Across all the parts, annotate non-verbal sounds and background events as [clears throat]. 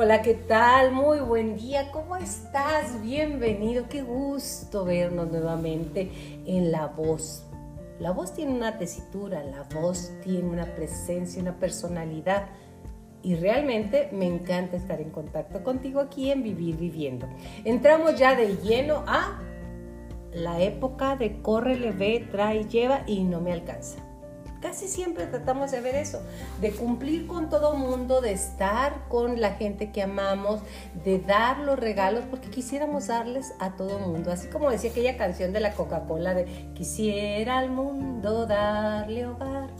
Hola, ¿qué tal? Muy buen día, ¿cómo estás? Bienvenido, qué gusto vernos nuevamente en La Voz. La voz tiene una tesitura, la voz tiene una presencia, una personalidad y realmente me encanta estar en contacto contigo aquí en Vivir Viviendo. Entramos ya de lleno a la época de córrele, ve, trae, lleva y no me alcanza. Casi siempre tratamos de ver eso, de cumplir con todo mundo, de estar con la gente que amamos, de dar los regalos, porque quisiéramos darles a todo mundo. Así como decía aquella canción de la Coca-Cola de quisiera al mundo darle hogar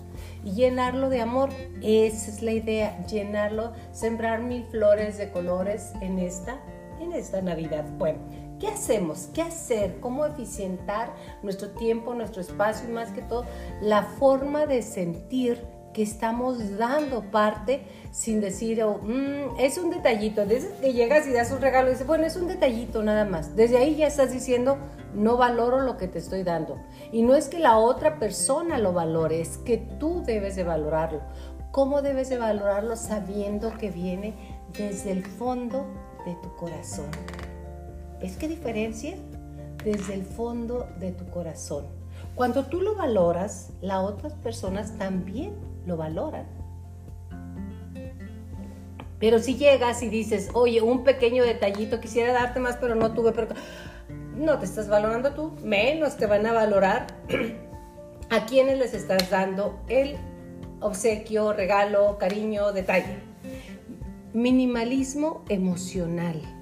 y llenarlo de amor. Esa es la idea, llenarlo, sembrar mil flores de colores en esta, en esta Navidad. Bueno, ¿Qué hacemos? ¿Qué hacer? ¿Cómo eficientar nuestro tiempo, nuestro espacio y más que todo la forma de sentir que estamos dando parte sin decir, oh, mm, es un detallito. Desde que llegas y das un regalo, dices, bueno, es un detallito nada más. Desde ahí ya estás diciendo, no valoro lo que te estoy dando. Y no es que la otra persona lo valore, es que tú debes de valorarlo. ¿Cómo debes de valorarlo sabiendo que viene desde el fondo de tu corazón? ¿Ves qué diferencia? Desde el fondo de tu corazón. Cuando tú lo valoras, las otras personas también lo valoran. Pero si llegas y dices, oye, un pequeño detallito, quisiera darte más, pero no tuve, pero no te estás valorando tú, menos te van a valorar [clears throat] a quienes les estás dando el obsequio, regalo, cariño, detalle. Minimalismo emocional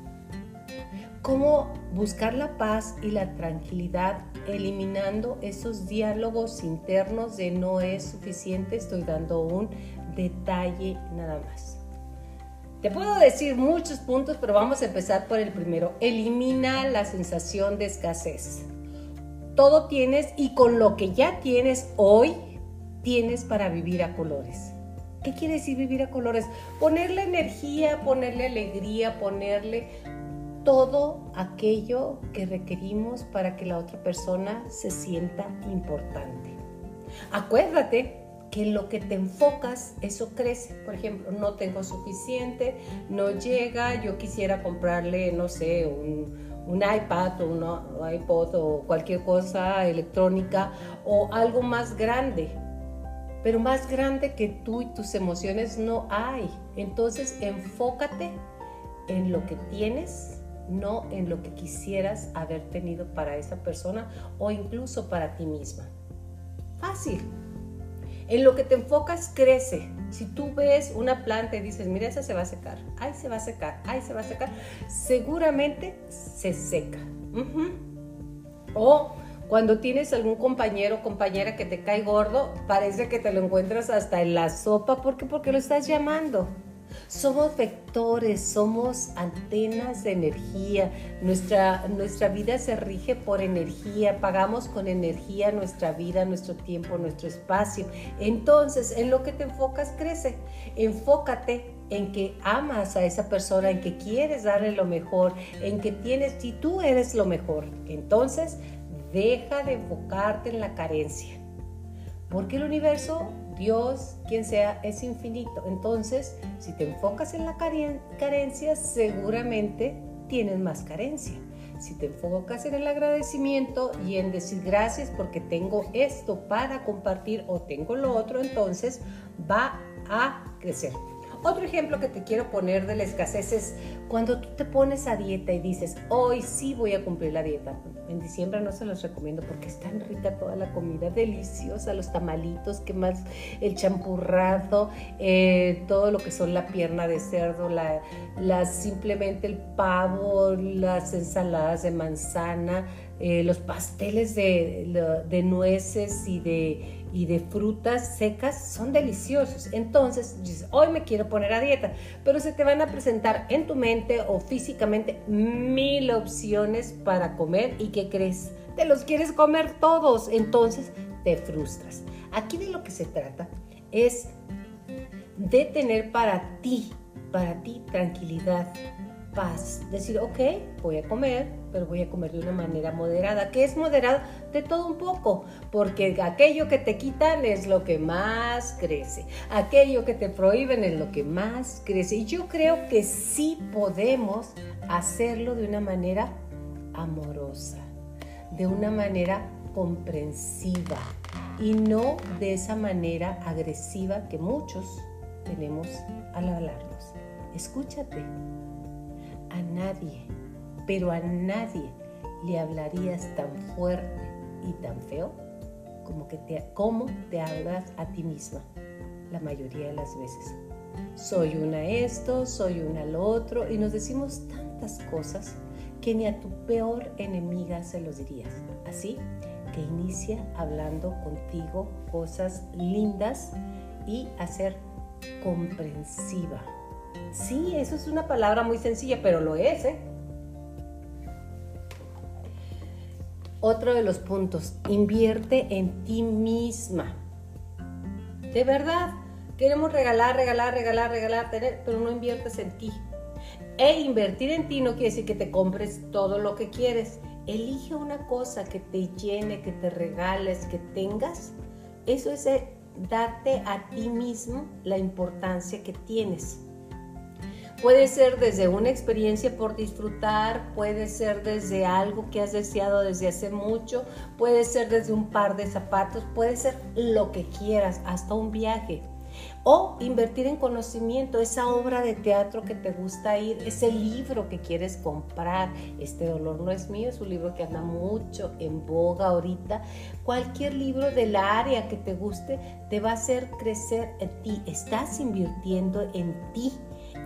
cómo buscar la paz y la tranquilidad eliminando esos diálogos internos de no es suficiente, estoy dando un detalle nada más. Te puedo decir muchos puntos, pero vamos a empezar por el primero. Elimina la sensación de escasez. Todo tienes y con lo que ya tienes hoy, tienes para vivir a colores. ¿Qué quiere decir vivir a colores? Ponerle energía, ponerle alegría, ponerle todo aquello que requerimos para que la otra persona se sienta importante. Acuérdate que lo que te enfocas, eso crece. Por ejemplo, no tengo suficiente, no llega, yo quisiera comprarle, no sé, un, iPad o un iPod o cualquier cosa electrónica o algo más grande. Pero más grande que tú y tus emociones no hay. Entonces enfócate en lo que tienes no en lo que quisieras haber tenido para esa persona o incluso para ti misma. Fácil. En lo que te enfocas crece. Si tú ves una planta y dices, mira, esa se va a secar, ay, se va a secar, ay, se va a secar, seguramente se seca. O cuando tienes algún compañero o compañera que te cae gordo, parece que te lo encuentras hasta en la sopa. ¿Por qué? Porque lo estás llamando. Somos vectores, somos antenas de energía. Nuestra, nuestra vida se rige por energía, pagamos con energía nuestra vida, nuestro tiempo, nuestro espacio. Entonces, en lo que te enfocas crece. Enfócate en que amas a esa persona, en que quieres darle lo mejor, en que tienes, si tú eres lo mejor, entonces deja de enfocarte en la carencia. Porque el universo Dios, quien sea, es infinito. Entonces, si te enfocas en la carencia, seguramente tienes más carencia. Si te enfocas en el agradecimiento y en decir gracias porque tengo esto para compartir o tengo lo otro, entonces va a crecer. Otro ejemplo que te quiero poner de la escasez es cuando tú te pones a dieta y dices, hoy sí voy a cumplir la dieta. En diciembre no se los recomiendo porque es tan rica toda la comida, deliciosa, los tamalitos, que más el champurrado, eh, todo lo que son la pierna de cerdo, la, simplemente el pavo, las ensaladas de manzana, eh, los pasteles de nueces y de y de frutas secas son deliciosos. Entonces, dices, hoy me quiero poner a dieta, pero se te van a presentar en tu mente o físicamente mil opciones para comer y ¿qué crees? Te los quieres comer todos, entonces te frustras. Aquí de lo que se trata es de tener para ti, para ti tranquilidad, paz. Decir, ok, voy a comer, pero voy a comer de una manera moderada. ¿Qué es moderada? De todo un poco, porque aquello que te quitan es lo que más crece. Aquello que te prohíben es lo que más crece. Y yo creo que sí podemos hacerlo de una manera amorosa, de una manera comprensiva y no de esa manera agresiva que muchos tenemos al hablarnos. Escúchate. A nadie, pero a nadie le hablarías tan fuerte y tan feo como, que te, como te hablas a ti misma la mayoría de las veces. Soy una esto, soy una lo otro y nos decimos tantas cosas que ni a tu peor enemiga se los dirías. Así que inicia hablando contigo cosas lindas y hacer comprensiva. Sí, eso es una palabra muy sencilla, pero lo es, ¿eh? Otro de los puntos, invierte en ti misma. De verdad, queremos regalar, regalar, regalar, regalar, tener, pero no inviertes en ti. E invertir en ti no quiere decir que te compres todo lo que quieres. Elige una cosa que te llene, que te regales, que tengas. Eso es eh, darte a ti mismo la importancia que tienes. Puede ser desde una experiencia por disfrutar, puede ser desde algo que has deseado desde hace mucho, puede ser desde un par de zapatos, puede ser lo que quieras, hasta un viaje. O invertir en conocimiento, esa obra de teatro que te gusta ir, ese libro que quieres comprar. Este dolor no es mío, es un libro que anda mucho en boga ahorita. Cualquier libro del área que te guste te va a hacer crecer en ti. Estás invirtiendo en ti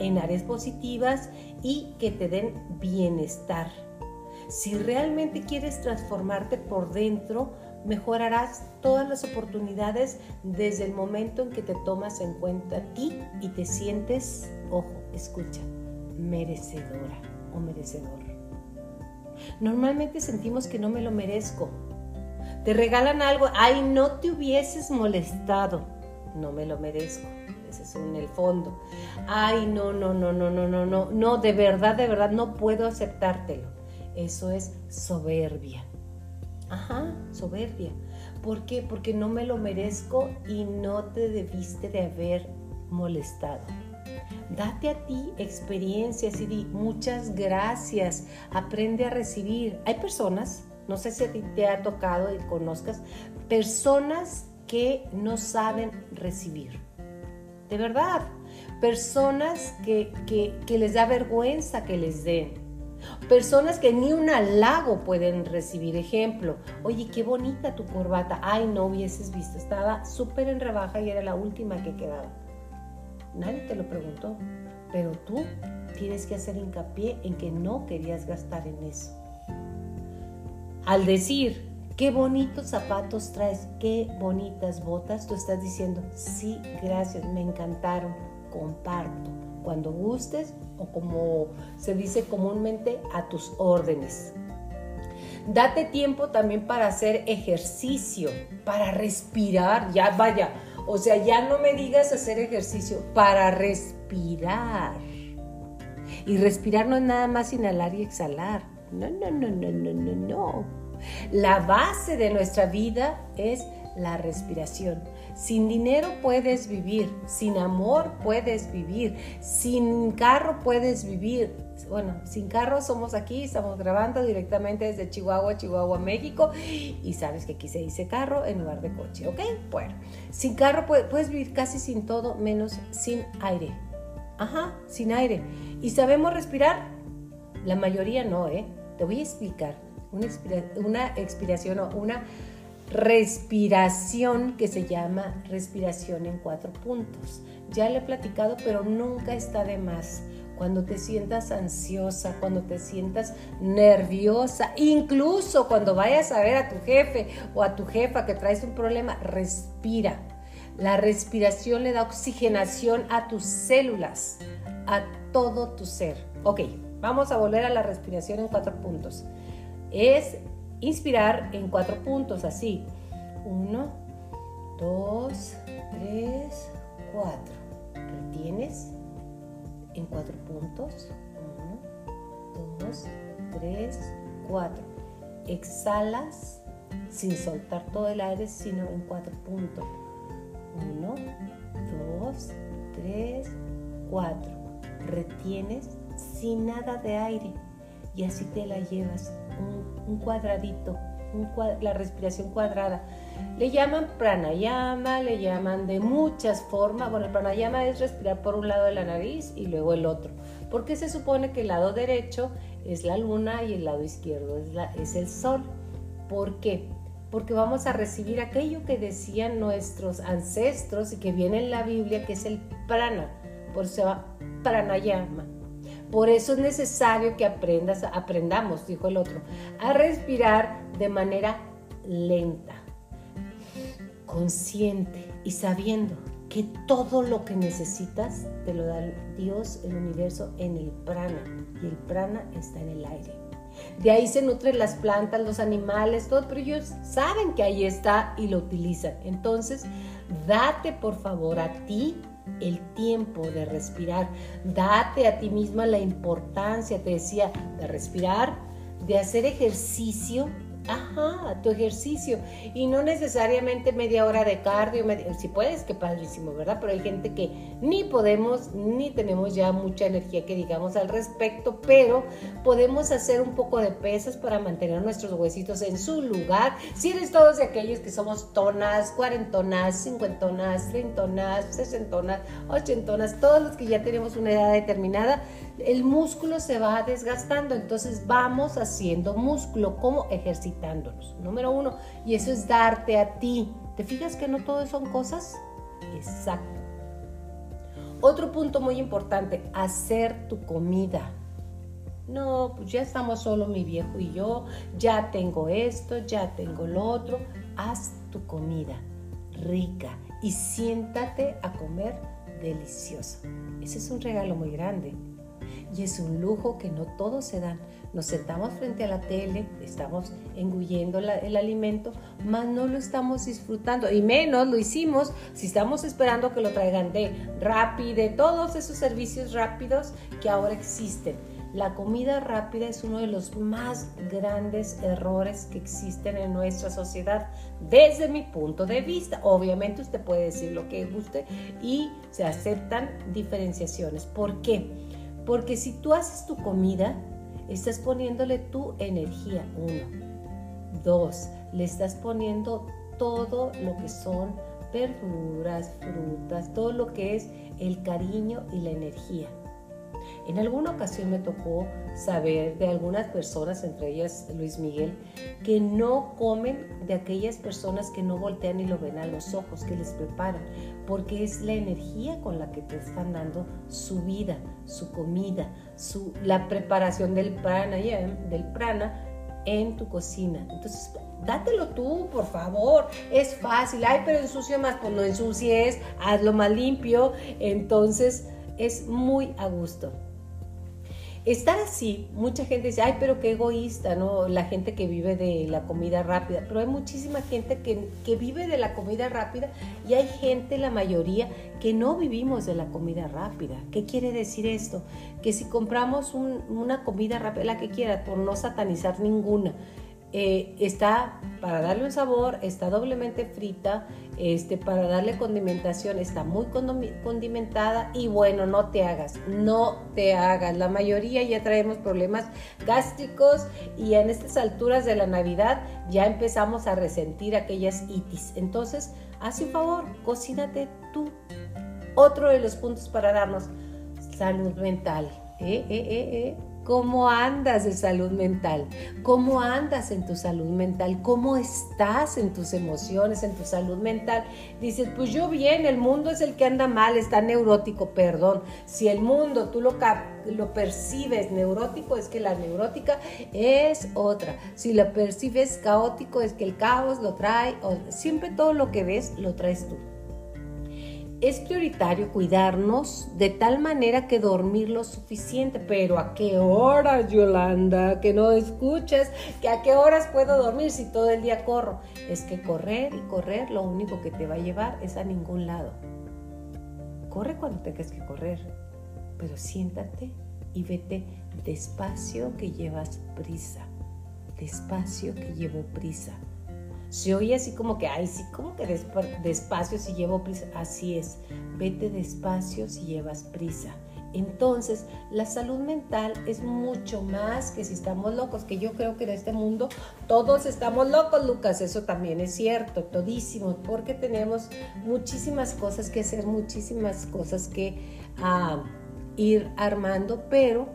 en áreas positivas y que te den bienestar. Si realmente quieres transformarte por dentro, mejorarás todas las oportunidades desde el momento en que te tomas en cuenta a ti y te sientes, ojo, escucha, merecedora o merecedor. Normalmente sentimos que no me lo merezco. Te regalan algo, ay, no te hubieses molestado, no me lo merezco en el fondo. Ay, no, no, no, no, no, no, no, no, de verdad, de verdad, no puedo aceptártelo. Eso es soberbia. Ajá, soberbia. ¿Por qué? Porque no me lo merezco y no te debiste de haber molestado. Date a ti experiencias y di muchas gracias. Aprende a recibir. Hay personas, no sé si te ha tocado y conozcas, personas que no saben recibir de verdad. Personas que, les da vergüenza que les den. Personas que ni un halago pueden recibir. Ejemplo, oye, qué bonita tu corbata. Ay, no hubieses visto, estaba súper en rebaja y era la última que quedaba. Nadie te lo preguntó, pero tú tienes que hacer hincapié en que no querías gastar en eso. Al decir, qué bonitos zapatos traes, qué bonitas botas, tú estás diciendo, sí, gracias, me encantaron, comparto, cuando gustes o como se dice comúnmente, a tus órdenes. Date tiempo también para hacer ejercicio, para respirar, ya vaya, o sea, ya no me digas hacer ejercicio, para respirar. Y respirar no es nada más inhalar y exhalar. No, no, no, no, no, no, no. La base de nuestra vida es la respiración. Sin dinero puedes vivir, sin amor puedes vivir, sin carro puedes vivir. Bueno, sin carro somos aquí, estamos grabando directamente desde Chihuahua, Chihuahua, México. Y sabes que aquí se dice carro en lugar de coche, ¿ok? Bueno, sin carro puedes vivir casi sin todo, menos sin aire. Ajá, sin aire. ¿Y sabemos respirar? La mayoría no, ¿eh? Te voy a explicar una, expiración o una respiración que se llama respiración en cuatro puntos. Ya le he platicado, pero nunca está de más. Cuando te sientas ansiosa, cuando te sientas nerviosa, incluso cuando vayas a ver a tu jefe o a tu jefa que traes un problema, respira. La respiración le da oxigenación a tus células, a todo tu ser. Ok, vamos a volver a la respiración en cuatro puntos es inspirar en cuatro puntos, así. Uno, dos, tres, cuatro. Retienes en cuatro puntos. Uno, dos, tres, cuatro. Exhalas sin soltar todo el aire, sino en cuatro puntos. Uno, dos, tres, cuatro. Retienes sin nada de aire y así te la llevas. Un, cuadradito, la respiración cuadrada. Le llaman pranayama, le llaman de muchas formas. Bueno, el pranayama es respirar por un lado de la nariz y luego el otro. Porque se supone que el lado derecho es la luna y el lado izquierdo es, el sol. ¿Por qué? Porque vamos a recibir aquello que decían nuestros ancestros y que viene en la Biblia, que es el prana. Por eso se va pranayama. Por eso es necesario que aprendas, aprendamos, dijo el otro, a respirar de manera lenta, consciente y sabiendo que todo lo que necesitas te lo da Dios, el universo, en el prana. Y el prana está en el aire. De ahí se nutren las plantas, los animales, todo, pero ellos saben que ahí está y lo utilizan. Entonces, date por favor a ti el tiempo de respirar. Date a ti misma la importancia, te decía, de respirar, de hacer ejercicio Ajá, tu ejercicio. Y no necesariamente media hora de cardio, si puedes, que padrísimo, ¿verdad? Pero hay gente que ni podemos, ni tenemos ya mucha energía que digamos al respecto, pero podemos hacer un poco de pesas para mantener nuestros huesitos en su lugar. Si eres todos de aquellos que somos tonas, cuarentonas, cincuentonas, treintonas, sesentonas, ochentonas, todos los que ya tenemos una edad determinada, el músculo se va desgastando, entonces vamos haciendo músculo como ejercitándonos. Número uno, y eso es darte a ti. ¿Te fijas que no todo son cosas? Exacto. Otro punto muy importante, hacer tu comida. No, pues ya estamos solo mi viejo y yo, ya tengo esto, ya tengo lo otro. Haz tu comida rica y siéntate a comer delicioso. Ese es un regalo muy grande y es un lujo que no todos se dan. Nos sentamos frente a la tele, estamos engullendo el alimento, mas no lo estamos disfrutando y menos lo hicimos si estamos esperando que lo traigan de Rappi, de todos esos servicios rápidos que ahora existen. La comida rápida es uno de los más grandes errores que existen en nuestra sociedad desde mi punto de vista. Obviamente usted puede decir lo que guste y se aceptan diferenciaciones. ¿Por qué? Porque si tú haces tu comida, estás poniéndole tu energía, uno. Dos, le estás poniendo todo lo que son verduras, frutas, todo lo que es el cariño y la energía. En alguna ocasión me tocó saber de algunas personas, entre ellas Luis Miguel, que no comen de aquellas personas que no voltean y lo ven a los ojos, que les preparan, porque es la energía con la que te están dando su vida, su comida, su, la preparación del prana, del prana en tu cocina. Entonces, dátelo tú, por favor. Es fácil. Ay, pero ensucio más. Pues no ensucies, hazlo más limpio. Entonces, es muy a gusto. Estar así, mucha gente dice, ay, pero qué egoísta, ¿no? La gente que vive de la comida rápida. Pero hay muchísima gente que, vive de la comida rápida y hay gente, la mayoría, que no vivimos de la comida rápida. ¿Qué quiere decir esto? Que si compramos una comida rápida, la que quiera, por no satanizar ninguna, eh, está para darle un sabor, está doblemente frita, este, para darle condimentación, está muy condimentada y bueno, no te hagas, no te hagas. La mayoría ya traemos problemas gástricos y en estas alturas de la Navidad ya empezamos a resentir aquellas itis. Entonces, haz un favor, cocínate tú. Otro de los puntos para darnos salud mental. ¿Eh, eh, eh, eh? ¿Cómo andas de salud mental? ¿Cómo andas en tu salud mental? ¿Cómo estás en tus emociones, en tu salud mental? Dices, pues yo bien, el mundo es el que anda mal, está neurótico, perdón. Si el mundo tú lo, lo percibes neurótico, es que la neurótica es otra. Si lo percibes caótico, es que el caos lo trae. Siempre todo lo que ves lo traes tú es prioritario cuidarnos de tal manera que dormir lo suficiente. Pero ¿a qué horas, Yolanda? Que no escuchas. ¿Que a qué horas puedo dormir si todo el día corro? Es que correr y correr lo único que te va a llevar es a ningún lado. Corre cuando tengas que correr, pero siéntate y vete despacio que llevas prisa. Despacio que llevo prisa. Se oye así como que, ay, sí, como que despacio si llevo prisa. Así es, vete despacio si llevas prisa. Entonces, la salud mental es mucho más que si estamos locos, que yo creo que en este mundo todos estamos locos, Lucas, eso también es cierto, todísimo, porque tenemos muchísimas cosas que hacer, muchísimas cosas que ah, ir armando, pero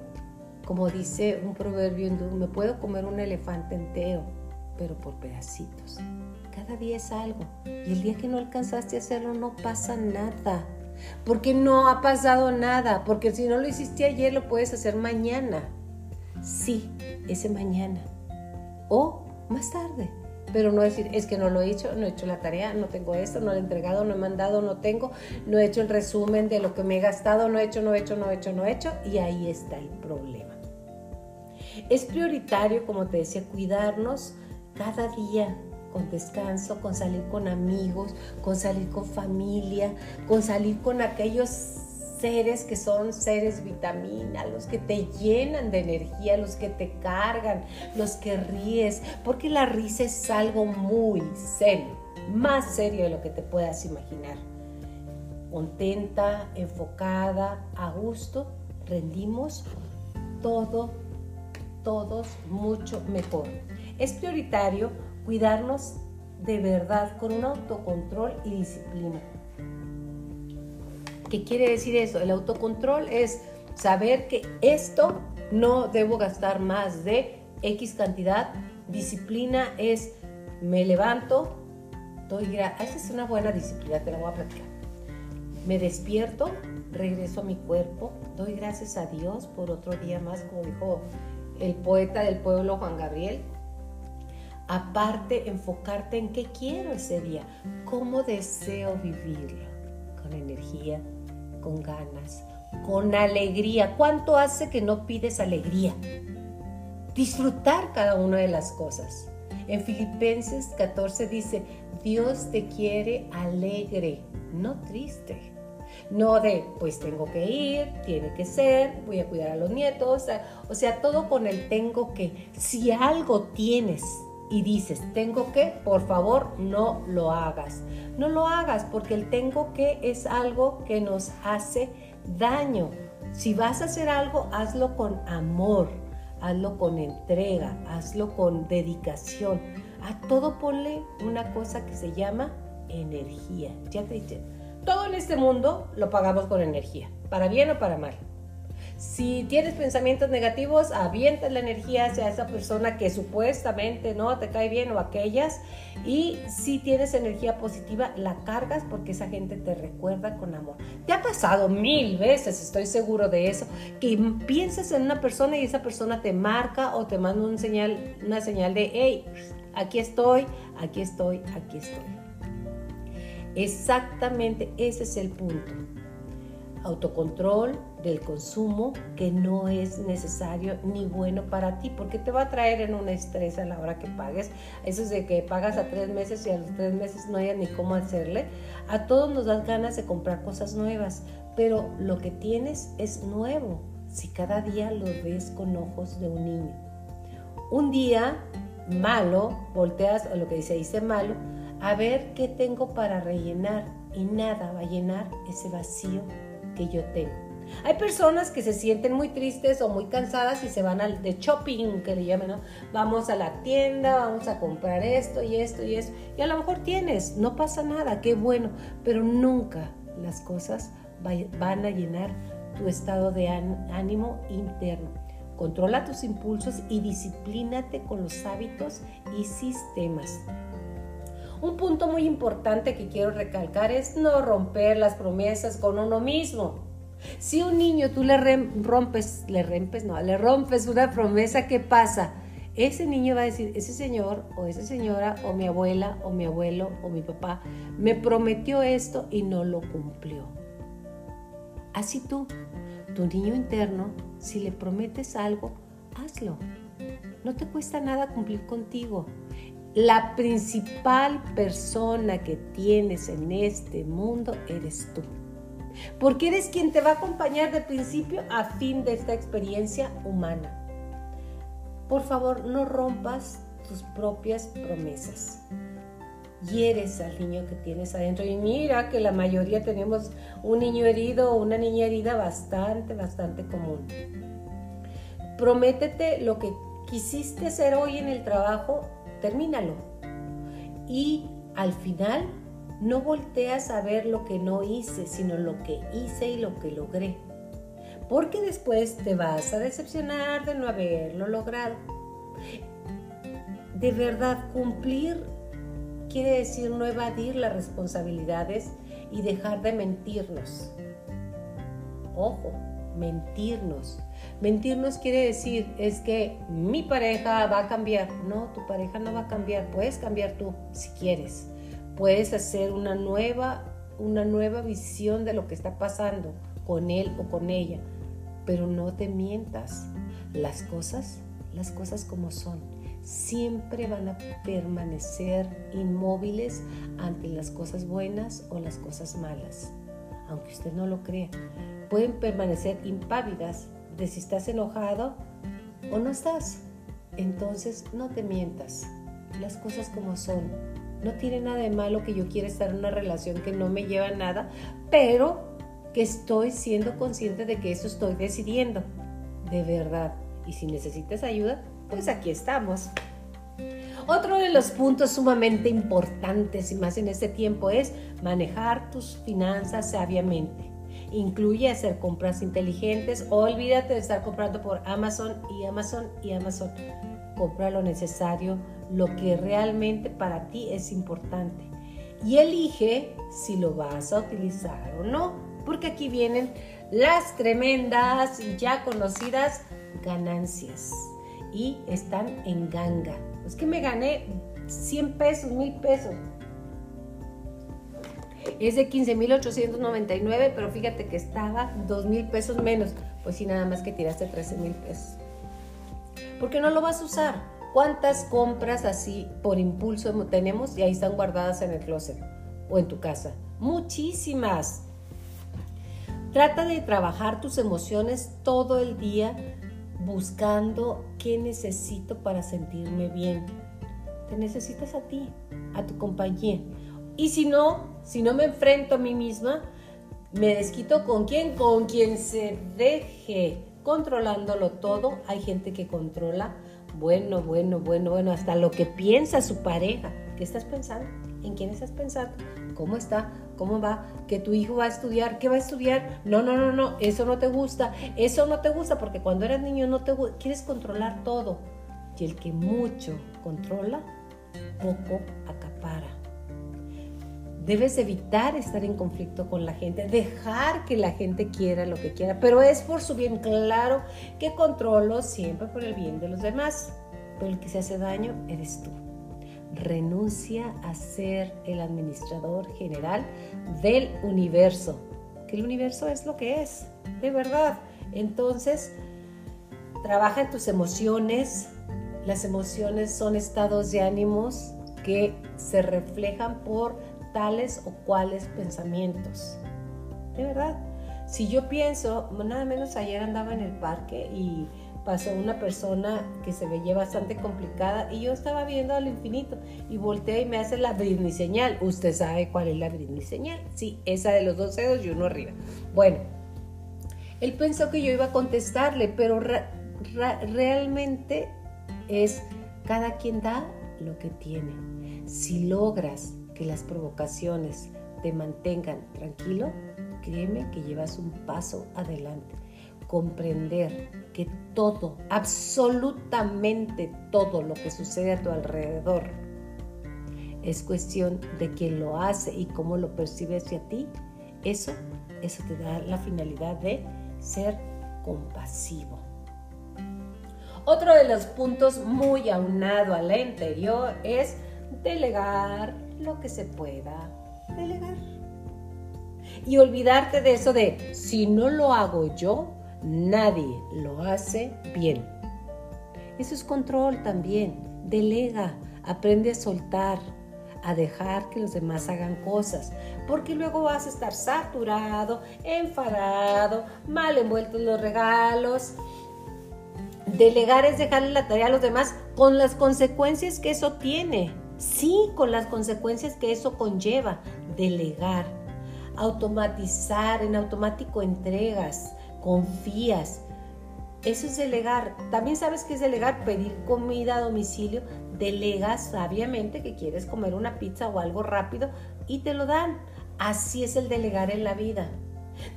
como dice un proverbio hindú, me puedo comer un elefante entero, pero por pedacitos. Cada día es algo, y el día que no alcanzaste a hacerlo no pasa nada porque no ha pasado nada, porque si no lo hiciste ayer lo puedes hacer mañana. Sí, ese mañana. O más tarde. Pero no decir, es que no lo he hecho, no he hecho la tarea, no tengo esto, no lo he entregado, no he mandado, no tengo, no he hecho el resumen de lo que me he gastado, no he hecho, no he hecho, no he hecho, no he hecho. Y ahí está el problema. Es prioritario, como te decía, cuidarnos cada día, con descanso, con salir con amigos, con salir con familia, con salir con aquellos seres que son seres vitamina, los que te llenan de energía, los que te cargan, los que ríes, porque la risa es algo muy serio, más serio de lo que te puedas imaginar. Contenta, enfocada, a gusto, rendimos todo, todos mucho mejor. Es prioritario cuidarnos de verdad con un autocontrol y disciplina. ¿Qué quiere decir eso? El autocontrol es saber que esto no debo gastar más de X cantidad. Disciplina es me levanto, doy gracias. Esa es una buena disciplina, te la voy a platicar. Me despierto, regreso a mi cuerpo, doy gracias a Dios por otro día más, como dijo el poeta del pueblo Juan Gabriel, Aparte, enfocarte en qué quiero ese día, cómo deseo vivirlo, con energía, con ganas, con alegría. ¿Cuánto hace que no pides alegría? Disfrutar cada una de las cosas. En Filipenses 14 dice, Dios te quiere alegre, no triste. No de, pues tengo que ir, tiene que ser, voy a cuidar a los nietos. O sea, todo con el tengo que. Si algo tienes y dices, tengo que, por favor, no lo hagas. No lo hagas porque el tengo que es algo que nos hace daño. Si vas a hacer algo, hazlo con amor, hazlo con entrega, hazlo con dedicación. A todo ponle una cosa que se llama energía. Ya te dije, todo en este mundo lo pagamos con energía, para bien o para mal. Si tienes pensamientos negativos, avientas la energía hacia esa persona que supuestamente no te cae bien o aquellas. Y si tienes energía positiva, la cargas porque esa gente te recuerda con amor. Te ha pasado mil veces, estoy seguro de eso, que piensas en una persona y esa persona te marca o te manda un señal, una señal de, hey, aquí estoy, aquí estoy, aquí estoy. Exactamente ese es el punto autocontrol del consumo que no es necesario ni bueno para ti, porque te va a traer en un estrés a la hora que pagues. Eso es de que pagas a tres meses y a los tres meses no hay ni cómo hacerle. A todos nos dan ganas de comprar cosas nuevas, pero lo que tienes es nuevo si cada día lo ves con ojos de un niño. Un día malo, volteas a lo que dice, dice malo, a ver qué tengo para rellenar y nada va a llenar ese vacío que yo tengo. Hay personas que se sienten muy tristes o muy cansadas y se van al de shopping, que le llaman, ¿no? Vamos a la tienda, vamos a comprar esto y esto y esto. Y a lo mejor tienes, no pasa nada, qué bueno, pero nunca las cosas van a llenar tu estado de ánimo interno. Controla tus impulsos y disciplínate con los hábitos y sistemas. Un punto muy importante que quiero recalcar es no romper las promesas con uno mismo. Si un niño tú le rompes, le rompes, no, le rompes una promesa, ¿qué pasa? Ese niño va a decir, ese señor o esa señora o mi abuela o mi abuelo o mi papá me prometió esto y no lo cumplió. Así tú, tu niño interno, si le prometes algo, hazlo. No te cuesta nada cumplir contigo la principal persona que tienes en este mundo eres tú. porque eres quien te va a acompañar de principio a fin de esta experiencia humana. Por favor, no rompas tus propias promesas. Hieres al niño que tienes adentro. Y mira que la mayoría tenemos un niño herido o una niña herida bastante, bastante común. Prométete lo que quisiste hacer hoy en el trabajo, termínalo. Y al final no volteas a ver lo que no hice, sino lo que hice y lo que logré. Porque después te vas a decepcionar de no haberlo logrado. De verdad, cumplir quiere decir no evadir las responsabilidades y dejar de mentirnos. Ojo, mentirnos. Mentirnos quiere decir es que mi pareja va a cambiar. No, tu pareja no va a cambiar. Puedes cambiar tú si quieres puedes hacer una nueva, una nueva visión de lo que está pasando con él o con ella, pero no te mientas. Las cosas, las cosas como son, siempre van a permanecer inmóviles ante las cosas buenas o las cosas malas, aunque usted no lo crea. Pueden permanecer impávidas de si estás enojado o no estás. Entonces no te mientas, las cosas como son no tiene nada de malo que yo quiera estar en una relación que no me lleva a nada, pero que estoy siendo consciente de que eso estoy decidiendo. De verdad. Y si necesitas ayuda, pues aquí estamos. Otro de los puntos sumamente importantes y más en este tiempo es manejar tus finanzas sabiamente. Incluye hacer compras inteligentes. Olvídate de estar comprando por Amazon y Amazon y Amazon. Compra lo necesario lo que realmente para ti es importante y elige si lo vas a utilizar o no, porque aquí vienen las tremendas y ya conocidas ganancias y están en ganga. Es que me gané 100 pesos, 1000 pesos. Es de 15,899, pero fíjate que estaba 2 mil pesos menos. Pues sí, nada más que tiraste 13 mil pesos. ¿Por qué no lo vas a usar? ¿Cuántas compras así por impulso tenemos y ahí están guardadas en el closet o en tu casa? Muchísimas. Trata de trabajar tus emociones todo el día buscando qué necesito para sentirme bien. Te necesitas a ti, a tu compañía. Y si no, si no me enfrento a mí misma, me desquito con quién, con quien se deje controlándolo todo. Hay gente que controla bueno, bueno, bueno, bueno, hasta lo que piensa su pareja. ¿Qué estás pensando? ¿En quién estás pensando? ¿Cómo está? ¿Cómo va? ¿Que tu hijo va a estudiar? ¿Qué va a estudiar? No, no, no, no, eso no te gusta. Eso no te gusta porque cuando eras niño no te quieres controlar todo. Y el que mucho controla, poco acapara. Debes evitar estar en conflicto con la gente, dejar que la gente quiera lo que quiera, pero es por su bien claro que controlo siempre por el bien de los demás. Pero el que se hace daño eres tú. Renuncia a ser el administrador general del universo, que el universo es lo que es, de verdad. Entonces, trabaja en tus emociones. Las emociones son estados de ánimos que se reflejan por tales o cuales pensamientos. De verdad. Si yo pienso, nada menos ayer andaba en el parque y pasó una persona que se veía bastante complicada y yo estaba viendo al infinito y volteé y me hace la Britney señal. Usted sabe cuál es la Britney señal. Sí, esa de los dos dedos y uno arriba. Bueno, él pensó que yo iba a contestarle, pero realmente es cada quien da lo que tiene. Si logras que las provocaciones te mantengan tranquilo, créeme que llevas un paso adelante. Comprender que todo, absolutamente todo lo que sucede a tu alrededor es cuestión de quién lo hace y cómo lo percibe hacia ti, eso, eso te da la finalidad de ser compasivo. Otro de los puntos muy aunado al anterior es delegar, lo que se pueda delegar. Y olvidarte de eso de, si no lo hago yo, nadie lo hace bien. Eso es control también. Delega, aprende a soltar, a dejar que los demás hagan cosas. porque luego vas a estar saturado, enfadado, mal envuelto en los regalos. Delegar es dejarle la tarea a los demás con las consecuencias que eso tiene. Sí, con las consecuencias que eso conlleva. Delegar, automatizar, en automático entregas, confías. Eso es delegar. También sabes que es delegar, pedir comida a domicilio. Delegas sabiamente que quieres comer una pizza o algo rápido y te lo dan. Así es el delegar en la vida.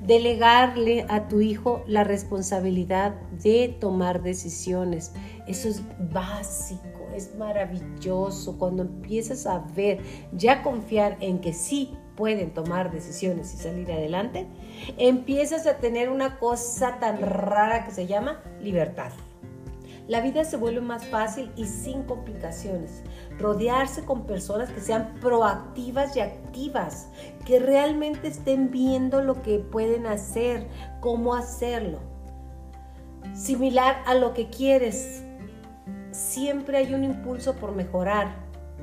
Delegarle a tu hijo la responsabilidad de tomar decisiones. Eso es básico, es maravilloso. Cuando empiezas a ver, ya confiar en que sí pueden tomar decisiones y salir adelante, empiezas a tener una cosa tan rara que se llama libertad. La vida se vuelve más fácil y sin complicaciones. Rodearse con personas que sean proactivas y activas, que realmente estén viendo lo que pueden hacer, cómo hacerlo. Similar a lo que quieres. Siempre hay un impulso por mejorar,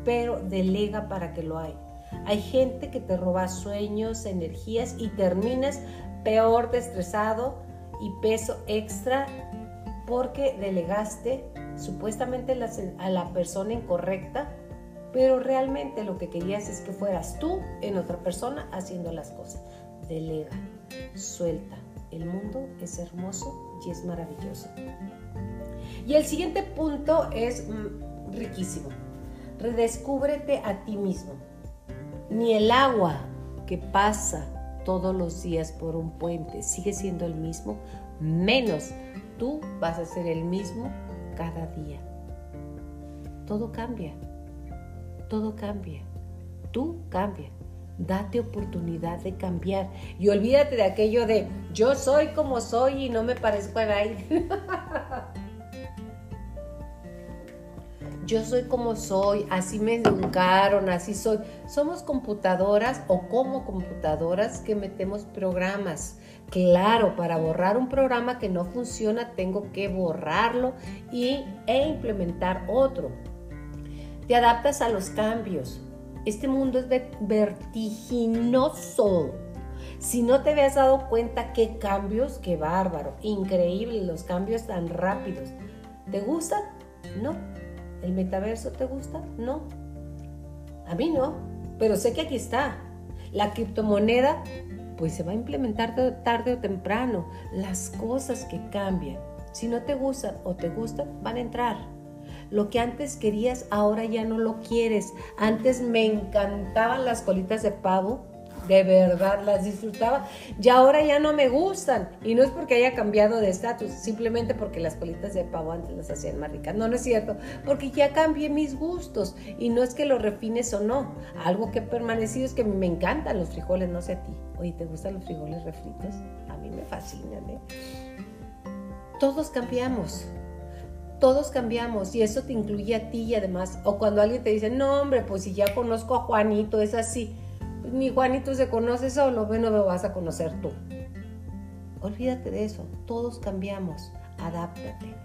pero delega para que lo hay. Hay gente que te roba sueños, energías y terminas peor de estresado y peso extra porque delegaste supuestamente a la persona incorrecta, pero realmente lo que querías es que fueras tú en otra persona haciendo las cosas. Delega, suelta. El mundo es hermoso y es maravilloso. Y el siguiente punto es mm, riquísimo. Redescúbrete a ti mismo. Ni el agua que pasa todos los días por un puente sigue siendo el mismo, menos tú vas a ser el mismo cada día. Todo cambia, todo cambia, tú cambia. Date oportunidad de cambiar y olvídate de aquello de yo soy como soy y no me parezco a nadie. [laughs] yo soy como soy, así me educaron, así soy. Somos computadoras o como computadoras que metemos programas. Claro, para borrar un programa que no funciona tengo que borrarlo y, e implementar otro. Te adaptas a los cambios. Este mundo es vertiginoso. Si no te habías dado cuenta qué cambios, qué bárbaro, increíble los cambios tan rápidos. ¿Te gustan? No ¿El metaverso te gusta? No. A mí no, pero sé que aquí está. La criptomoneda, pues se va a implementar tarde o temprano. Las cosas que cambian, si no te gustan o te gustan, van a entrar. Lo que antes querías, ahora ya no lo quieres. Antes me encantaban las colitas de pavo de verdad las disfrutaba y ahora ya no me gustan y no es porque haya cambiado de estatus, simplemente porque las colitas de pavo antes las hacían más ricas. No, no es cierto, porque ya cambié mis gustos y no es que lo refines o no. Algo que ha permanecido es que me encantan los frijoles, no sé a ti. Oye, ¿te gustan los frijoles refritos? A mí me fascinan, ¿eh? Todos cambiamos. Todos cambiamos y eso te incluye a ti y además, o cuando alguien te dice, no hombre, pues si ya conozco a Juanito, es así ni Juanito se conoce solo, bueno, lo vas a conocer tú. Olvídate de eso, todos cambiamos, adáptate.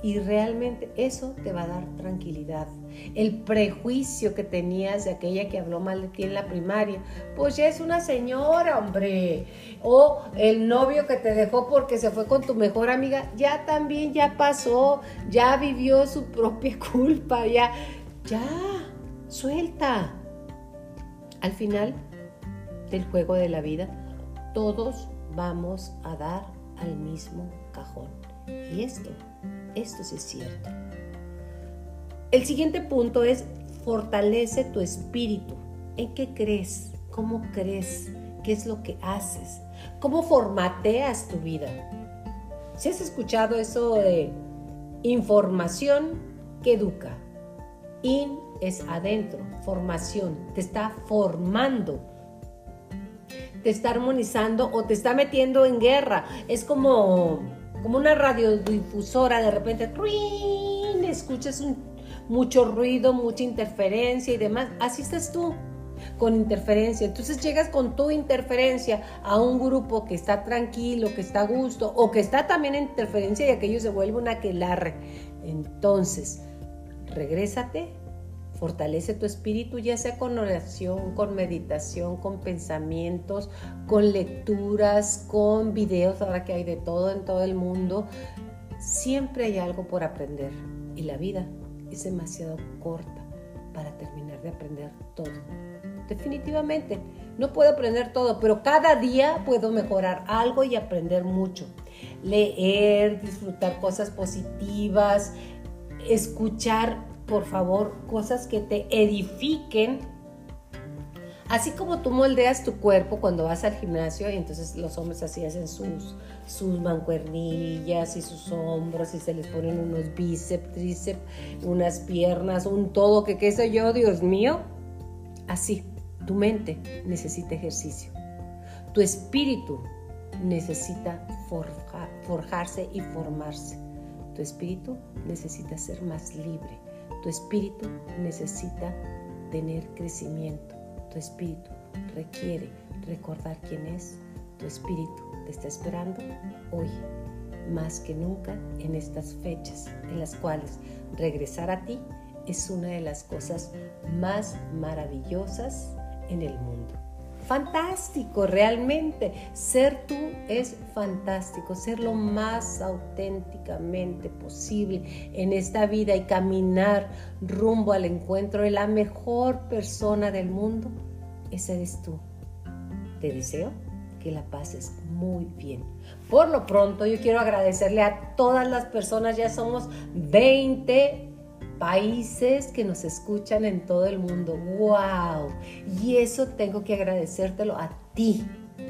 Y realmente eso te va a dar tranquilidad. El prejuicio que tenías de aquella que habló mal de ti en la primaria, pues ya es una señora, hombre. O el novio que te dejó porque se fue con tu mejor amiga, ya también ya pasó, ya vivió su propia [laughs] culpa, ya, ya, suelta. Al final del juego de la vida, todos vamos a dar al mismo cajón. Y esto, esto sí es cierto. El siguiente punto es fortalece tu espíritu. ¿En qué crees? ¿Cómo crees? ¿Qué es lo que haces? ¿Cómo formateas tu vida? Si has escuchado eso de información que educa, in es adentro, formación, te está formando te está armonizando o te está metiendo en guerra. Es como, como una radiodifusora, de repente, escuchas mucho ruido, mucha interferencia y demás. Así estás tú con interferencia. Entonces llegas con tu interferencia a un grupo que está tranquilo, que está a gusto o que está también en interferencia y aquello se vuelve una aquelarre. Entonces, regrésate, Fortalece tu espíritu, ya sea con oración, con meditación, con pensamientos, con lecturas, con videos, ahora que hay de todo en todo el mundo. Siempre hay algo por aprender y la vida es demasiado corta para terminar de aprender todo. Definitivamente, no puedo aprender todo, pero cada día puedo mejorar algo y aprender mucho. Leer, disfrutar cosas positivas, escuchar, por favor, cosas que te edifiquen. Así como tú moldeas tu cuerpo cuando vas al gimnasio y entonces los hombres así hacen sus, sus mancuernillas y sus hombros y se les ponen unos bíceps, tríceps, unas piernas, un todo que qué sé yo, Dios mío. Así, tu mente necesita ejercicio. Tu espíritu necesita forjarse y formarse. Tu espíritu necesita ser más libre. Tu espíritu necesita tener crecimiento. Tu espíritu requiere recordar quién es. Tu espíritu te está esperando hoy, más que nunca en estas fechas en las cuales regresar a ti es una de las cosas más maravillosas en el mundo fantástico realmente. Ser tú es fantástico, ser lo más auténticamente posible en esta vida y caminar rumbo al encuentro de la mejor persona del mundo, ese eres tú. Te deseo que la pases muy bien. Por lo pronto, yo quiero agradecerle a todas las personas, ya somos 20 países que nos escuchan en todo el mundo. ¡Wow! Y eso tengo que agradecértelo a ti,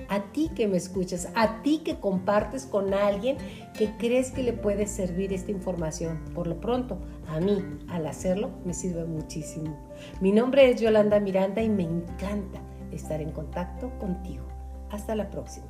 a ti que me escuchas, a ti que compartes con alguien que crees que le puede servir esta información. Por lo pronto, a mí, al hacerlo, me sirve muchísimo. Mi nombre es Yolanda Miranda y me encanta estar en contacto contigo. Hasta la próxima.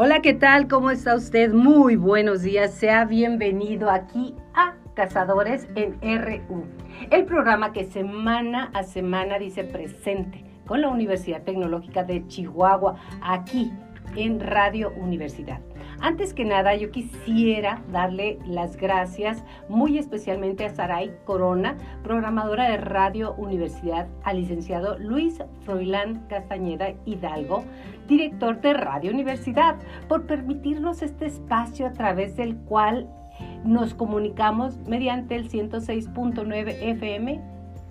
Hola, ¿qué tal? ¿Cómo está usted? Muy buenos días. Sea bienvenido aquí a Cazadores en RU, el programa que semana a semana dice presente con la Universidad Tecnológica de Chihuahua, aquí en Radio Universidad. Antes que nada, yo quisiera darle las gracias muy especialmente a Saray Corona, programadora de Radio Universidad, al licenciado Luis Froilán Castañeda Hidalgo, director de Radio Universidad, por permitirnos este espacio a través del cual nos comunicamos mediante el 106.9 FM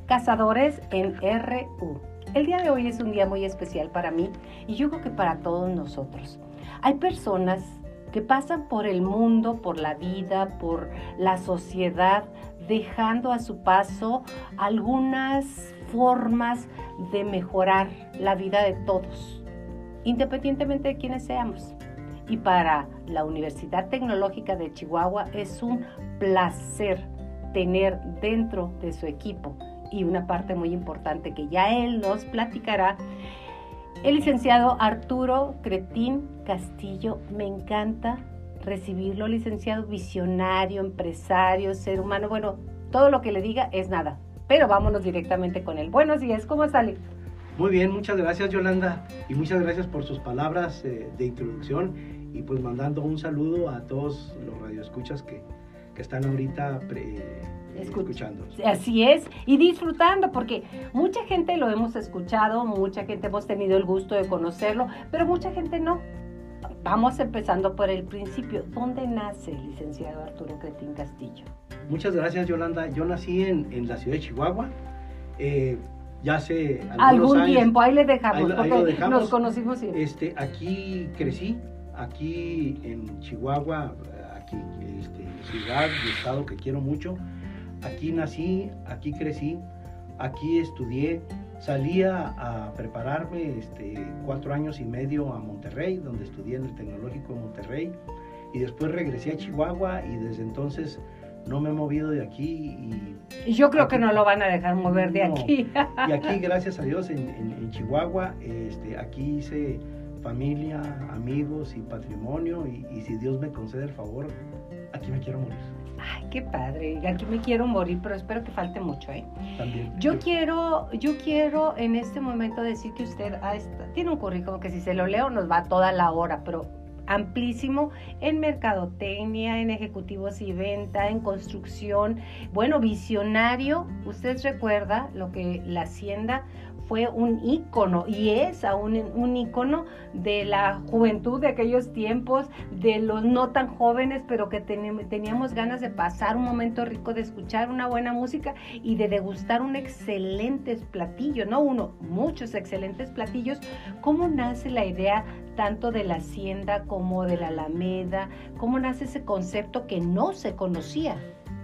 Cazadores en RU. El día de hoy es un día muy especial para mí y yo creo que para todos nosotros. Hay personas que pasan por el mundo, por la vida, por la sociedad, dejando a su paso algunas formas de mejorar la vida de todos, independientemente de quienes seamos. Y para la Universidad Tecnológica de Chihuahua es un placer tener dentro de su equipo y una parte muy importante que ya él nos platicará el licenciado Arturo Cretín Castillo, me encanta recibirlo, licenciado visionario, empresario, ser humano, bueno, todo lo que le diga es nada, pero vámonos directamente con él. Buenos días, ¿cómo sale? Muy bien, muchas gracias Yolanda y muchas gracias por sus palabras eh, de introducción y pues mandando un saludo a todos los radioescuchas que, que están ahorita escuchando. Así es, y disfrutando, porque mucha gente lo hemos escuchado, mucha gente hemos tenido el gusto de conocerlo, pero mucha gente no. Vamos empezando por el principio. ¿Dónde nace el licenciado Arturo Cretín Castillo? Muchas gracias, Yolanda. Yo nací en, en la ciudad de Chihuahua. Eh, ya hace algún tiempo, ahí le dejamos, porque nos conocimos Este, aquí crecí, aquí en Chihuahua, aquí, este, ciudad y estado que quiero mucho. Aquí nací, aquí crecí, aquí estudié, salía a prepararme este, cuatro años y medio a Monterrey, donde estudié en el Tecnológico de Monterrey, y después regresé a Chihuahua y desde entonces no me he movido de aquí. Y, yo creo que no lo van a dejar mover de aquí. y aquí, gracias a Dios, en, Chihuahua, este, aquí hice familia, amigos y patrimonio, y, y si Dios me concede el favor, aquí me quiero morir. Ay, Qué padre. Aquí me quiero morir, pero espero que falte mucho, ¿eh? También. Yo quiero, yo quiero en este momento decir que usted tiene un currículum que si se lo leo nos va toda la hora, pero amplísimo en mercadotecnia, en ejecutivos y venta, en construcción, bueno, visionario. Usted recuerda lo que la hacienda fue un ícono y es aún un ícono de la juventud de aquellos tiempos, de los no tan jóvenes, pero que teníamos ganas de pasar un momento rico, de escuchar una buena música y de degustar un excelente platillo, no uno, muchos excelentes platillos. ¿Cómo nace la idea tanto de la hacienda como de la Alameda? ¿Cómo nace ese concepto que no se conocía?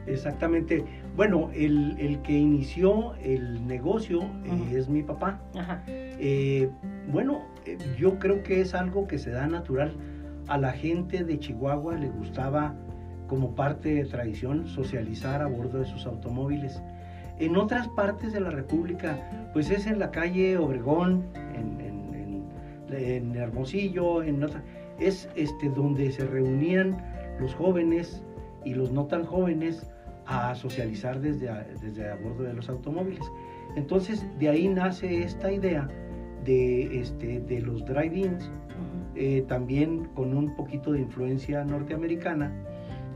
Exactamente. Bueno, el, que inició el negocio eh, es mi papá. Eh, bueno, eh, yo creo que es algo que se da natural. A la gente de Chihuahua le gustaba, como parte de tradición, socializar a bordo de sus automóviles. En otras partes de la República, pues es en la calle Obregón, en, Hermosillo, en es este, donde se reunían los jóvenes y los no tan jóvenes a socializar desde a, desde a bordo de los automóviles. Entonces, de ahí nace esta idea de, este, de los drive-ins, eh, también con un poquito de influencia norteamericana.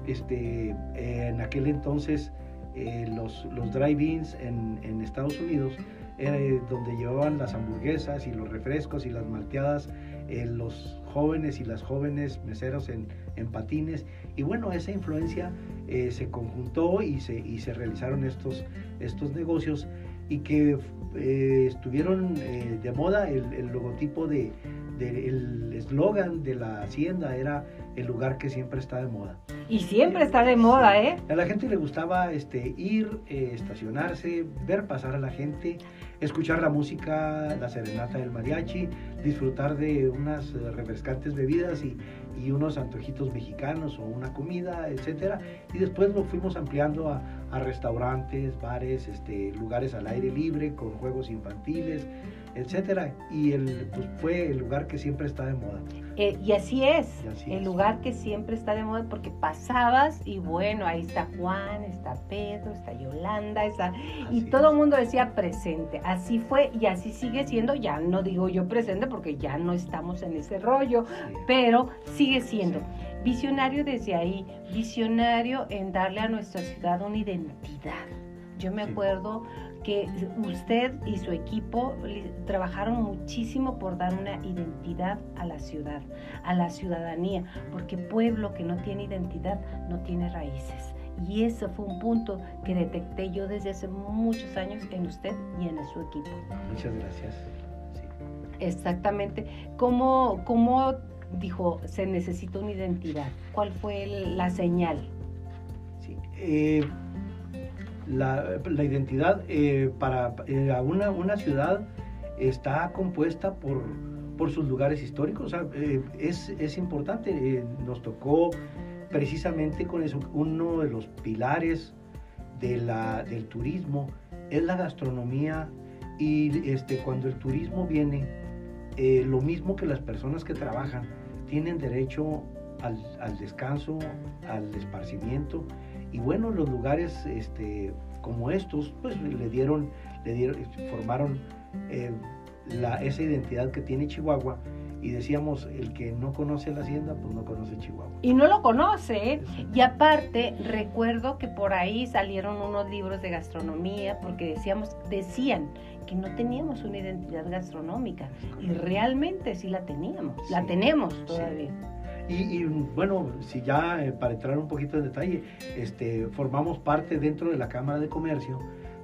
Este, en aquel entonces, eh, los, los drive-ins en, en, Estados Unidos, era donde llevaban las hamburguesas y los refrescos y las malteadas, eh, los jóvenes y las jóvenes meseros en, en patines. Y bueno, esa influencia eh, se conjuntó y se, y se realizaron estos, estos negocios y que eh, estuvieron eh, de moda el, el logotipo de, el eslogan de la hacienda era el lugar que siempre está de moda. Y siempre está de moda, ¿eh? A la gente le gustaba este, ir, estacionarse, ver pasar a la gente, escuchar la música, la serenata del mariachi, disfrutar de unas refrescantes bebidas y, y unos antojitos mexicanos o una comida, etcétera. Y después lo fuimos ampliando a, restaurantes, bares, este, lugares al aire libre con juegos infantiles, etcétera. Y el, pues, fue el lugar que siempre está de moda. Eh, y así es, el lugar que siempre está de moda porque pasabas y bueno, ahí está Juan, está Pedro, está Yolanda, está, y todo el mundo decía presente. Así fue y así sigue siendo, ya no digo yo presente porque ya no estamos en ese rollo, pero sigue siendo. Visionario desde ahí, visionario en darle a nuestra ciudad una identidad. Yo me acuerdo que usted y su equipo trabajaron muchísimo por dar una identidad a la ciudad, a la ciudadanía, porque pueblo que no tiene identidad no tiene raíces. Y ese fue un punto que detecté yo desde hace muchos años en usted y en su equipo. Muchas gracias. Exactamente. ¿Cómo, ¿Cómo dijo se necesita una identidad? ¿Cuál fue la señal? Sí. Eh, la, identidad eh, para eh, una, una, ciudad está compuesta por, por sus lugares históricos. Eh, es, es, importante, nos tocó precisamente con eso, uno de los pilares de la, del turismo es la gastronomía y este, cuando el turismo viene, lo mismo que las personas que trabajan, tienen derecho al, al descanso, al esparcimiento y bueno, los lugares este, como estos, pues le dieron, le dieron formaron eh, la, esa identidad que tiene Chihuahua. Y decíamos, el que no conoce la hacienda, pues no conoce Chihuahua. Y no lo conoce. ¿eh? Y aparte, recuerdo que por ahí salieron unos libros de gastronomía, porque decíamos, decían que no teníamos una identidad gastronómica. Y realmente sí la teníamos, la tenemos todavía. Y, bueno, si ya eh, para entrar un poquito en detalle, este, formamos parte dentro de la Cámara de Comercio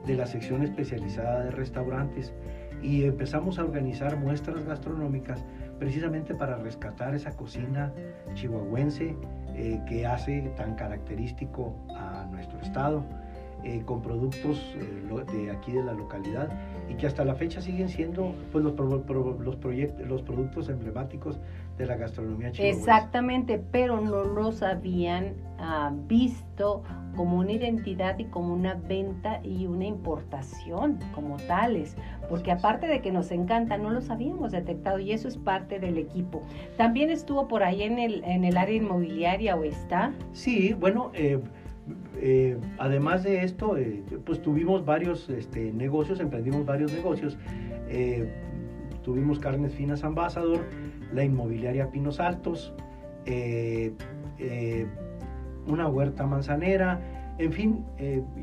de la sección especializada de restaurantes y empezamos a organizar muestras gastronómicas precisamente para rescatar esa cocina chihuahuense eh, que hace tan característico a nuestro estado. Eh, con productos de aquí de la localidad y que hasta la fecha siguen siendo pues, los, los, proyectos, los productos emblemáticos de la gastronomía chihuahuense. Exactamente, pero no los habían ah, visto como una identidad y como una venta y una importación como tales, porque aparte de que nos encanta, no los habíamos detectado y eso es parte del equipo. También estuvo por ahí en el, en el área inmobiliaria o está. Sí, bueno, eh, eh, además de esto, eh, pues tuvimos varios este, negocios, emprendimos varios negocios. Tuvimos Carnes Finas Ambassador, la inmobiliaria Pinos Altos, una huerta manzanera, en fin,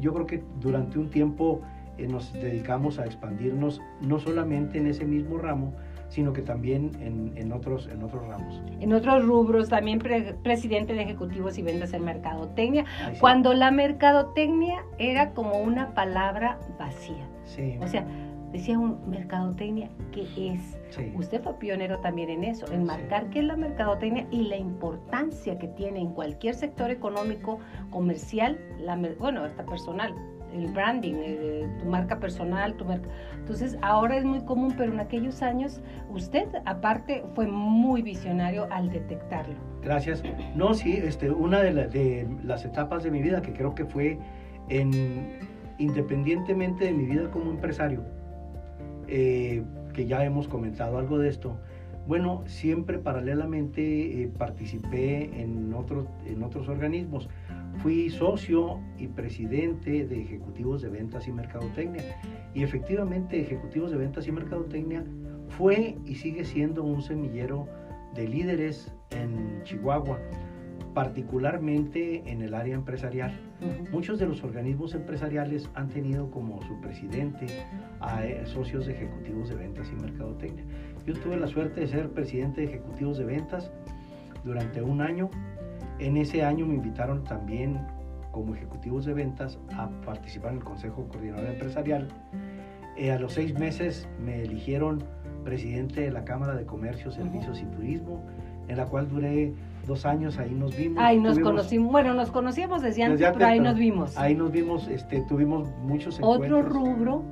yo creo que durante un tiempo nos dedicamos a expandirnos no solamente en ese mismo ramo, sino que también en, otros, en otros ramos. En otros rubros, también presidente de ejecutivos y ventas en mercadotecnia, cuando la mercadotecnia era como una palabra vacía. Sí. O sea, decía un mercadotecnia, ¿qué es? Usted fue pionero también en eso, en marcar qué es la mercadotecnia y la importancia que tiene en cualquier sector económico, comercial, la, bueno, hasta personal el branding, tu marca personal, tu marca. Entonces, ahora es muy común, pero en aquellos años usted, aparte, fue muy visionario al detectarlo. Gracias. No, sí, este, una de, de las etapas de mi vida que creo que fue en, independientemente de mi vida como empresario, eh, que ya hemos comentado algo de esto, bueno, siempre paralelamente eh, participé en otros, en otros organismos. Fui socio y presidente de Ejecutivos de Ventas y Mercadotecnia. Y efectivamente, Ejecutivos de Ventas y Mercadotecnia fue y sigue siendo un semillero de líderes en Chihuahua, particularmente en el área empresarial. Muchos de los organismos empresariales han tenido como su presidente a eh, socios ejecutivos de ventas y mercadotecnia. Yo tuve la suerte de ser presidente de ejecutivos de ventas durante un año en ese año me invitaron también como ejecutivos de ventas a participar en el Consejo Coordinador Empresarial. Eh, a los seis meses me eligieron presidente de la Cámara de Comercio, Servicios y Turismo, en la cual duré dos años, ahí nos vimos. Ahí nos conocimos, bueno, nos conocíamos desde antes, pero ahí nos vimos. Ahí nos vimos, este, tuvimos muchos encuentros. Otro rubro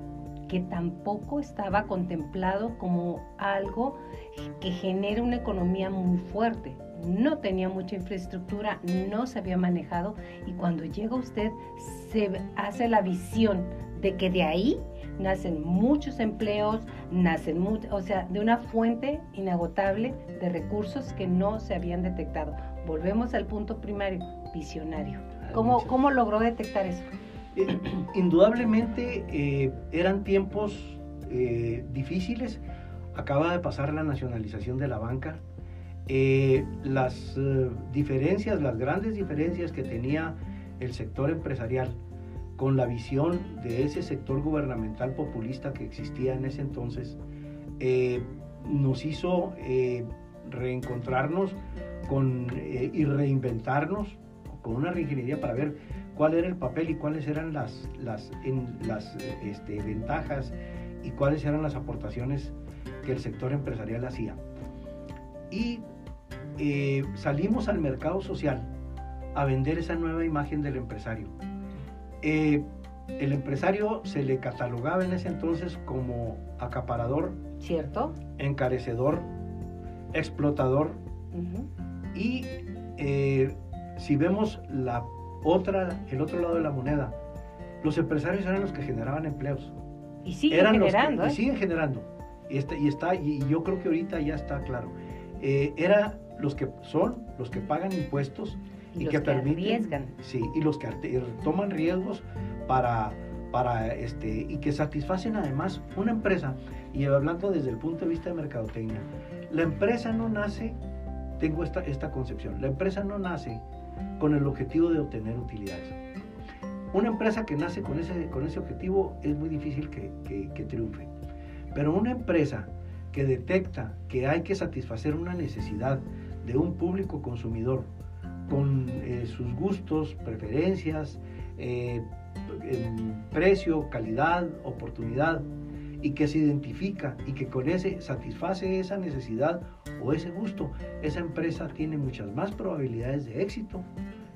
que tampoco estaba contemplado como algo que genere una economía muy fuerte no tenía mucha infraestructura, no se había manejado y cuando llega usted se hace la visión de que de ahí nacen muchos empleos, nacen, o sea, de una fuente inagotable de recursos que no se habían detectado. Volvemos al punto primario, visionario. ¿Cómo, ¿cómo logró detectar eso? Eh, indudablemente eh, eran tiempos eh, difíciles. Acaba de pasar la nacionalización de la banca las diferencias, las grandes diferencias que tenía el sector empresarial con la visión de ese sector gubernamental populista que existía en ese entonces, eh, nos hizo reencontrarnos con, y reinventarnos con una reingeniería para ver cuál era el papel y cuáles eran las, las, este, ventajas y cuáles eran las aportaciones que el sector empresarial hacía. Y eh, salimos al mercado social a vender esa nueva imagen del empresario. Eh, el empresario se le catalogaba en ese entonces como acaparador, cierto, encarecedor, explotador. Y eh, si vemos la otra, el otro lado de la moneda, los empresarios eran los que generaban empleos. Y siguen generando. y siguen generando. Y está, y, está, y yo creo que ahorita ya está claro. era los que son los que pagan impuestos y, que, permiten arriesgan. sí y los que toman riesgos para para este y que satisfacen además una empresa. Y hablando desde el punto de vista de mercadotecnia la empresa no nace tengo esta, esta concepción la empresa no nace con el objetivo de obtener utilidades. Una empresa que nace con ese, con ese objetivo es muy difícil que, que triunfe. Pero una empresa que detecta que hay que satisfacer una necesidad de un público consumidor con eh, sus gustos, preferencias, eh, precio, calidad, oportunidad, y que se identifica y que con ese satisface esa necesidad o ese gusto, esa empresa tiene muchas más probabilidades de éxito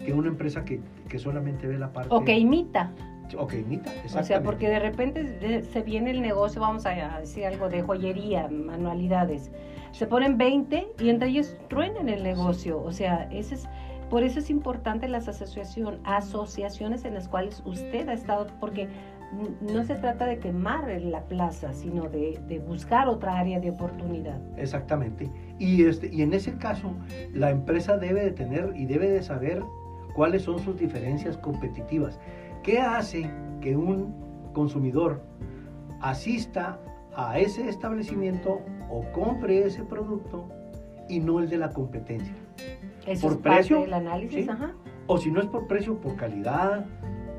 que una empresa que, solamente ve la parte... O que imita. O que imita, exactamente. O sea, porque de repente se viene el negocio, vamos a decir algo de joyería, manualidades se ponen 20 y entre ellos truenan el negocio. O sea, ese es, por eso es importante las asociación, asociaciones en las cuales usted ha estado, porque no se trata de quemar la plaza, sino de, buscar otra área de oportunidad. Exactamente. Y, este, y en ese caso, la empresa debe de tener y debe de saber cuáles son sus diferencias competitivas. ¿Qué hace que un consumidor asista a ese establecimiento o compre ese producto y no el de la competencia? Eso por es parte precio, del análisis, ¿sí? ajá. O si no es por precio, por calidad,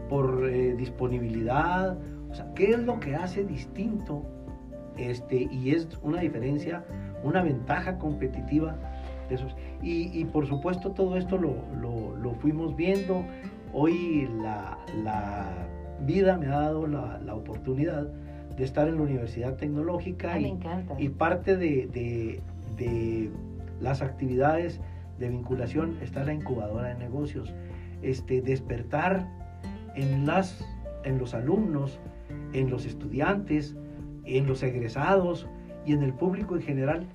por eh, disponibilidad. O sea, ¿qué es lo que hace distinto? Este, y es una diferencia, una ventaja competitiva de esos. Y, y por supuesto todo esto lo, lo- lo fuimos viendo. Hoy la, la vida me ha dado la, la oportunidad de estar en la Universidad Tecnológica Ah, me y, encanta. y parte de, de- de las actividades de vinculación está la incubadora de negocios. Este, despertar en, las, en los alumnos, en los estudiantes, en los egresados y en el público en general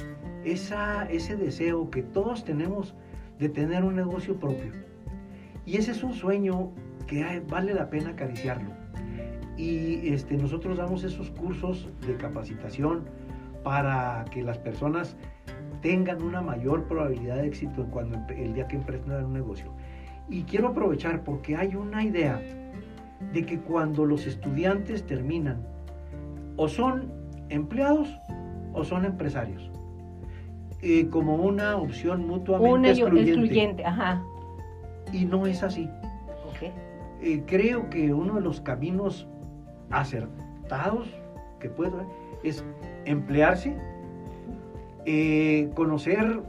esa, ese deseo que todos tenemos de tener un negocio propio. Y ese es un sueño que vale la pena acariciarlo. Y este, nosotros damos esos cursos de capacitación para que las personas tengan una mayor probabilidad de éxito cuando el día que emprendan un negocio. Y quiero aprovechar porque hay una idea de que cuando los estudiantes terminan, o son empleados o son empresarios, eh, como una opción mutuamente Un ello- excluyente. excluyente, ajá. Y no es así. Eh, creo que uno de los caminos acertados que puedo ver es emplearse, eh, conocer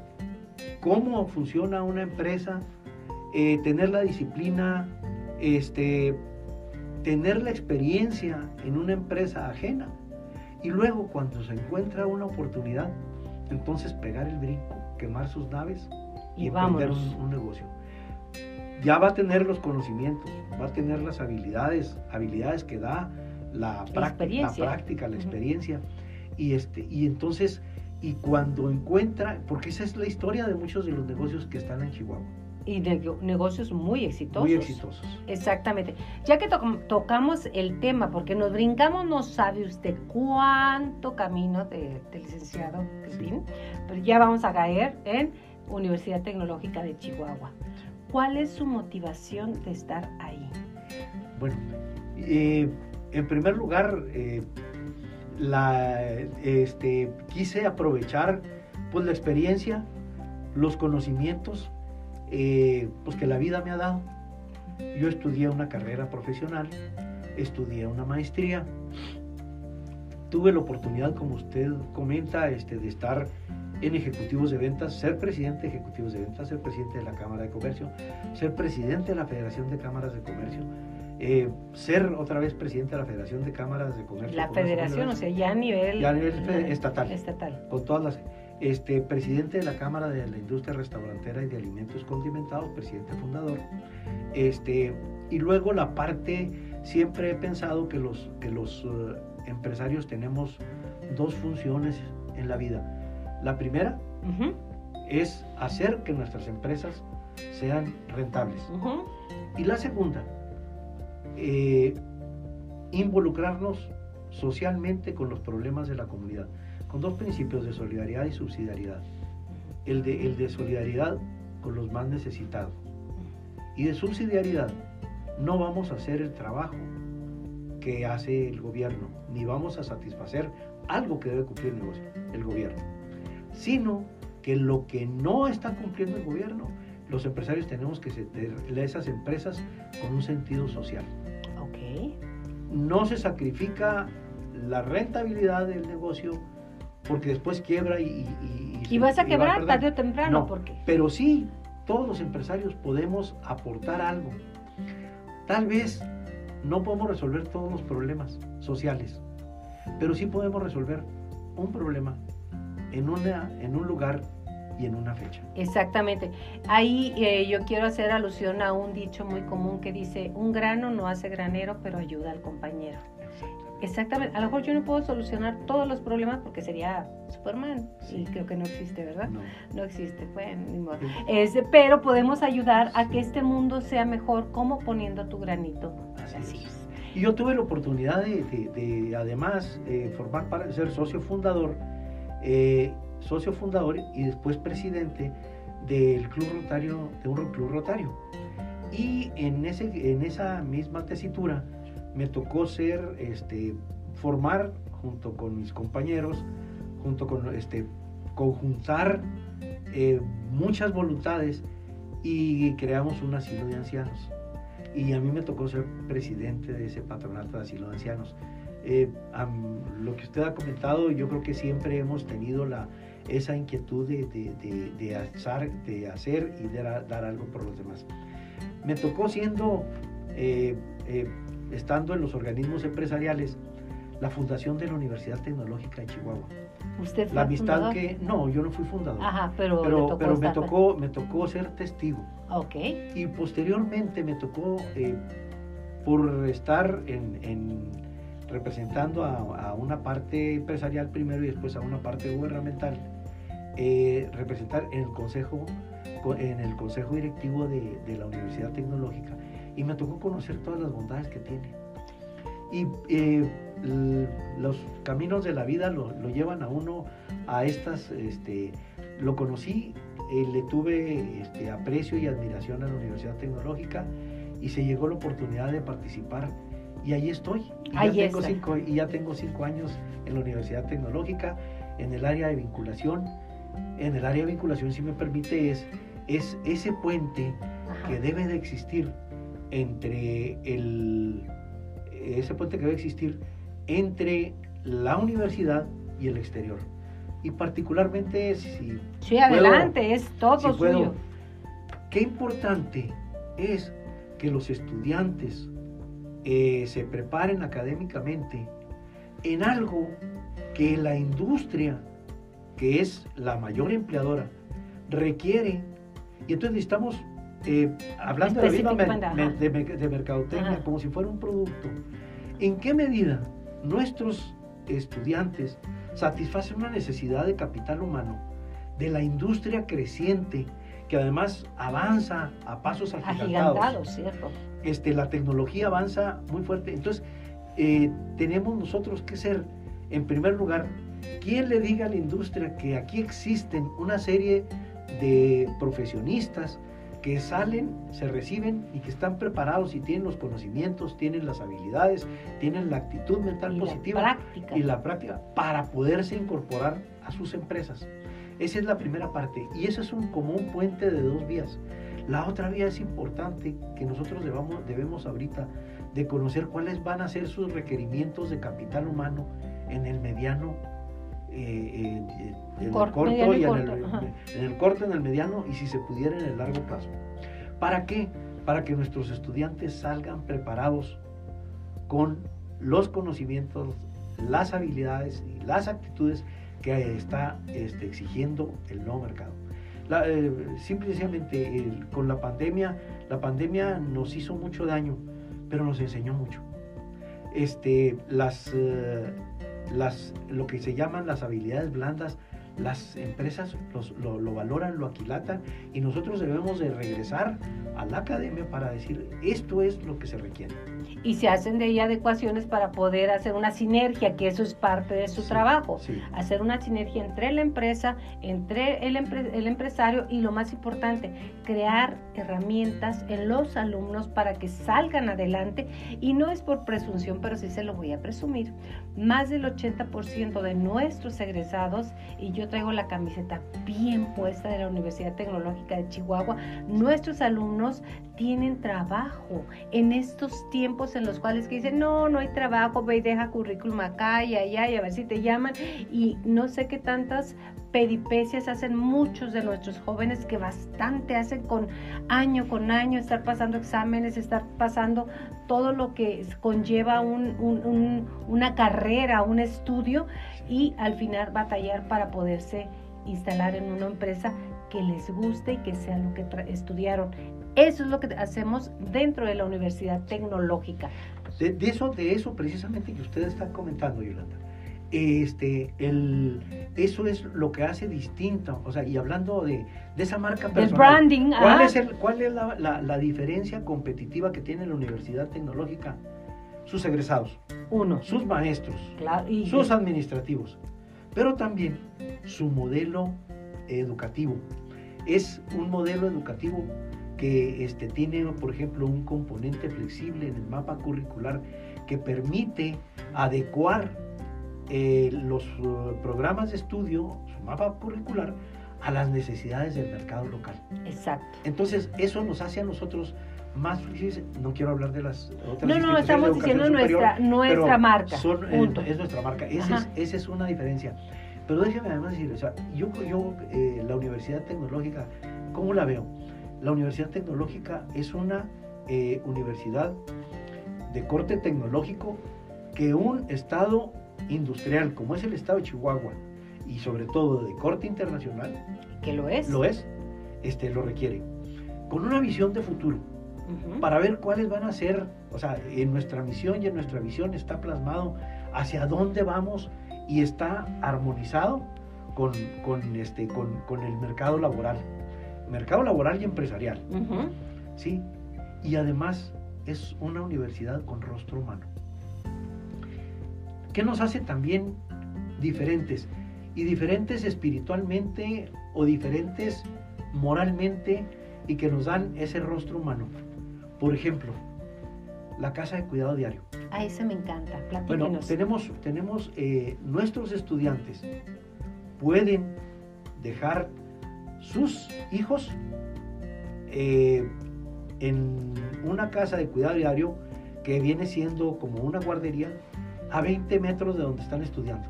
cómo funciona una empresa, eh, tener la disciplina, este, tener la experiencia en una empresa ajena y luego cuando se encuentra una oportunidad, entonces pegar el brinco, quemar sus naves y, Y emprender un, un negocio. Ya va a tener los conocimientos, va a tener las habilidades, habilidades que da la, práctica, la práctica, experiencia. Y, este, y entonces, y cuando encuentra, porque esa es la historia de muchos de los negocios que están en Chihuahua, Y nego- negocios muy exitosos. muy exitosos. Exactamente. Ya que to- tocamos el tema, porque nos brincamos, no sabe usted cuánto camino de, licenciado Crispín, pero ya vamos a caer en Universidad Tecnológica de Chihuahua. ¿Cuál es su motivación de estar ahí? Bueno, eh, en primer lugar, eh, este, quise aprovechar pues, la experiencia, los conocimientos eh, pues, que la vida me ha dado. Yo estudié una carrera profesional, estudié una maestría, tuve la oportunidad, como usted comenta, este, de estar en ejecutivos de ventas, ser presidente de ejecutivos de ventas, ser presidente de la Cámara de Comercio, ser presidente de la Federación de Cámaras de Comercio, eh, ser otra vez presidente de la Federación de Cámaras de Comercio. La Comercio, federación, o sea, ya a nivel, Ya a nivel estatal. estatal. con todas las este presidente de la Cámara de la Industria Restaurantera y de Alimentos Condimentados, presidente fundador. Este, y luego la parte siempre he pensado que los que los eh, empresarios tenemos dos funciones en la vida. La primera es hacer que nuestras empresas sean rentables. Y la segunda, eh, involucrarnos socialmente con los problemas de la comunidad, con dos principios de solidaridad y subsidiariedad. El de, el de solidaridad con los más necesitados y de subsidiariedad. No vamos a hacer el trabajo que hace el gobierno, ni vamos a satisfacer algo que debe cumplir el, negocio, el gobierno, sino que lo que no está cumpliendo el gobierno, los empresarios tenemos que tener esas empresas con un sentido social. No se sacrifica la rentabilidad del negocio porque después quiebra y... Y, Y vas a va quebrar tarde o temprano, No, porque Pero sí, todos los empresarios podemos aportar algo. Tal vez no podemos resolver todos los problemas sociales, pero sí podemos resolver un problema en, una, en un lugar y en una fecha. Exactamente. Ahí eh, yo quiero hacer alusión a un dicho muy común que dice, un grano no hace granero, pero ayuda al compañero. Exactamente. A lo mejor yo no puedo solucionar todos los problemas porque sería Superman. Sí. Y creo que no existe, ¿verdad? No. No existe, bueno, ni modo. Sí. Es, pero podemos ayudar a que este mundo sea mejor como poniendo tu granito. Así es. Y yo tuve la oportunidad de, de- de, además, eh, formar parte, ser socio fundador, eh, socio fundador y después presidente del Club Rotario, de un club rotario. Y en, ese, en esa misma tesitura me tocó ser, este, formar junto con mis compañeros, junto con, este, conjuntar eh, muchas voluntades y creamos un asilo de ancianos. Y a mí me tocó ser presidente de ese patronato de asilo de ancianos. Eh, lo que usted ha comentado, yo creo que siempre hemos tenido la, esa inquietud de, de, de, hacer, de hacer y de dar algo por los demás. Me tocó siendo, eh, estando en los organismos empresariales, la fundación de la Universidad Tecnológica de Chihuahua. ¿Usted fue La amistad que no, yo no fui fundador. Ajá, pero, pero, me tocó me tocó ser testigo. Ok. Y posteriormente me tocó eh, por estar en, representando a, una parte empresarial primero y después a una parte gubernamental, eh, representar en el consejo en el consejo directivo de, de la Universidad Tecnológica. Y me tocó conocer todas las bondades que tiene. Y eh, los caminos de la vida lo, llevan a uno a estas, este, lo conocí, eh, le tuve este, aprecio y admiración a la Universidad Tecnológica y se llegó la oportunidad de participar y ahí estoy. Y, ya, tengo cinco, y ya tengo cinco años en la Universidad Tecnológica, en el área de vinculación. En el área de vinculación, si me permite, es, es ese puente que debe de existir entre el ese puente que debe existir entre la universidad y el exterior. Y particularmente si... Sí, adelante, es todo suyo. qué importante es que los estudiantes eh, se preparen académicamente en algo que la industria, que es la mayor empleadora, requiere. Y entonces necesitamos eh, hablando de, de, mercadotecnia como si fuera un producto, ¿en qué medida nuestros estudiantes satisfacen una necesidad de capital humano de la industria creciente que además avanza a pasos agigantados? cierto. Este, la tecnología avanza muy fuerte. Entonces, eh, tenemos nosotros que ser, en primer lugar, quien le diga a la industria que aquí existen una serie de profesionistas que salen, se reciben y que están preparados y tienen los conocimientos, tienen las habilidades, tienen la actitud mental positiva y la práctica para poderse incorporar a sus empresas. Esa es la primera parte y eso es un, como un puente de dos vías. La otra vía es importante que nosotros debamos, debemos ahorita de conocer cuáles van a ser sus requerimientos de capital humano en el mediano eh, eh, en el corto y en, el, corto, en el mediano y si se pudiera en el largo plazo. ¿Para qué? Para que nuestros estudiantes salgan preparados con los conocimientos, las habilidades y las actitudes que está este, exigiendo el nuevo mercado. Eh, simplemente con la pandemia, la pandemia nos hizo mucho daño, pero nos enseñó mucho. Este, las, las, lo que se llaman las habilidades blandas, las empresas lo, lo, valoran, lo aquilatan y nosotros debemos de regresar a la academia para decir esto es lo que se requiere y se hacen de ahí adecuaciones para poder hacer una sinergia, que eso es parte de su trabajo, hacer una sinergia entre la empresa, entre el, el empresario y lo más importante, crear herramientas en los alumnos para que salgan adelante. Y no es por presunción, pero sí se lo voy a presumir, más del 80% de nuestros egresados, y yo traigo la camiseta bien puesta de la Universidad Tecnológica de Chihuahua, nuestros alumnos tienen trabajo en estos tiempos en los cuales que dicen, no, no hay trabajo, ve y deja currículum acá y allá y a ver si te llaman. Y no sé qué tantas peripecias hacen muchos de nuestros jóvenes que bastante hacen con año con año, estar pasando exámenes, estar pasando todo lo que conlleva una carrera, un estudio y al final batallar para poderse instalar en una empresa que les guste y que sea lo que estudiaron. Eso es lo que hacemos dentro de la Universidad Tecnológica. De, eso, de eso precisamente que usted está comentando, Yolanda. Este, el, eso es lo que hace distinto, o sea, y hablando de, de esa marca personal, el branding, ¿cuál es, el, cuál es la, la, diferencia competitiva que tiene la Universidad Tecnológica? Sus egresados, uno, sus maestros, sus administrativos, pero también su modelo educativo. Es un modelo educativo que este, tiene, por ejemplo, un componente flexible en el mapa curricular que permite adecuar eh, los uh, programas de estudio, su mapa curricular, a las necesidades del mercado local. Exacto. Entonces, eso nos hace a nosotros más flexibles. No quiero hablar de las otras No, no, estamos diciendo superior, nuestra, nuestra marca. son, eh, es nuestra marca. Esa es, Ajá. esa es una diferencia. Pero déjeme además decir, o sea, yo, yo eh, la Universidad Tecnológica, ¿cómo la veo? La Universidad Tecnológica es una eh, universidad de corte tecnológico que un estado industrial como es el estado de Chihuahua y sobre todo de corte internacional, que lo es. lo es, este, lo requiere. Con una visión de futuro para ver cuáles van a ser, o sea, en nuestra misión y en nuestra visión está plasmado hacia dónde vamos y está armonizado con, con, este, con, con el mercado laboral, mercado laboral y empresarial. ¿sí? Y además es una universidad con rostro humano. ¿Qué nos hace también diferentes? Y diferentes espiritualmente o diferentes moralmente y que nos dan ese rostro humano. Por ejemplo, la casa de cuidado diario. A ese me encanta. Bueno, tenemos, tenemos eh, nuestros estudiantes pueden dejar sus hijos eh, en una casa de cuidado diario que viene siendo como una guardería a 20 metros de donde están estudiando.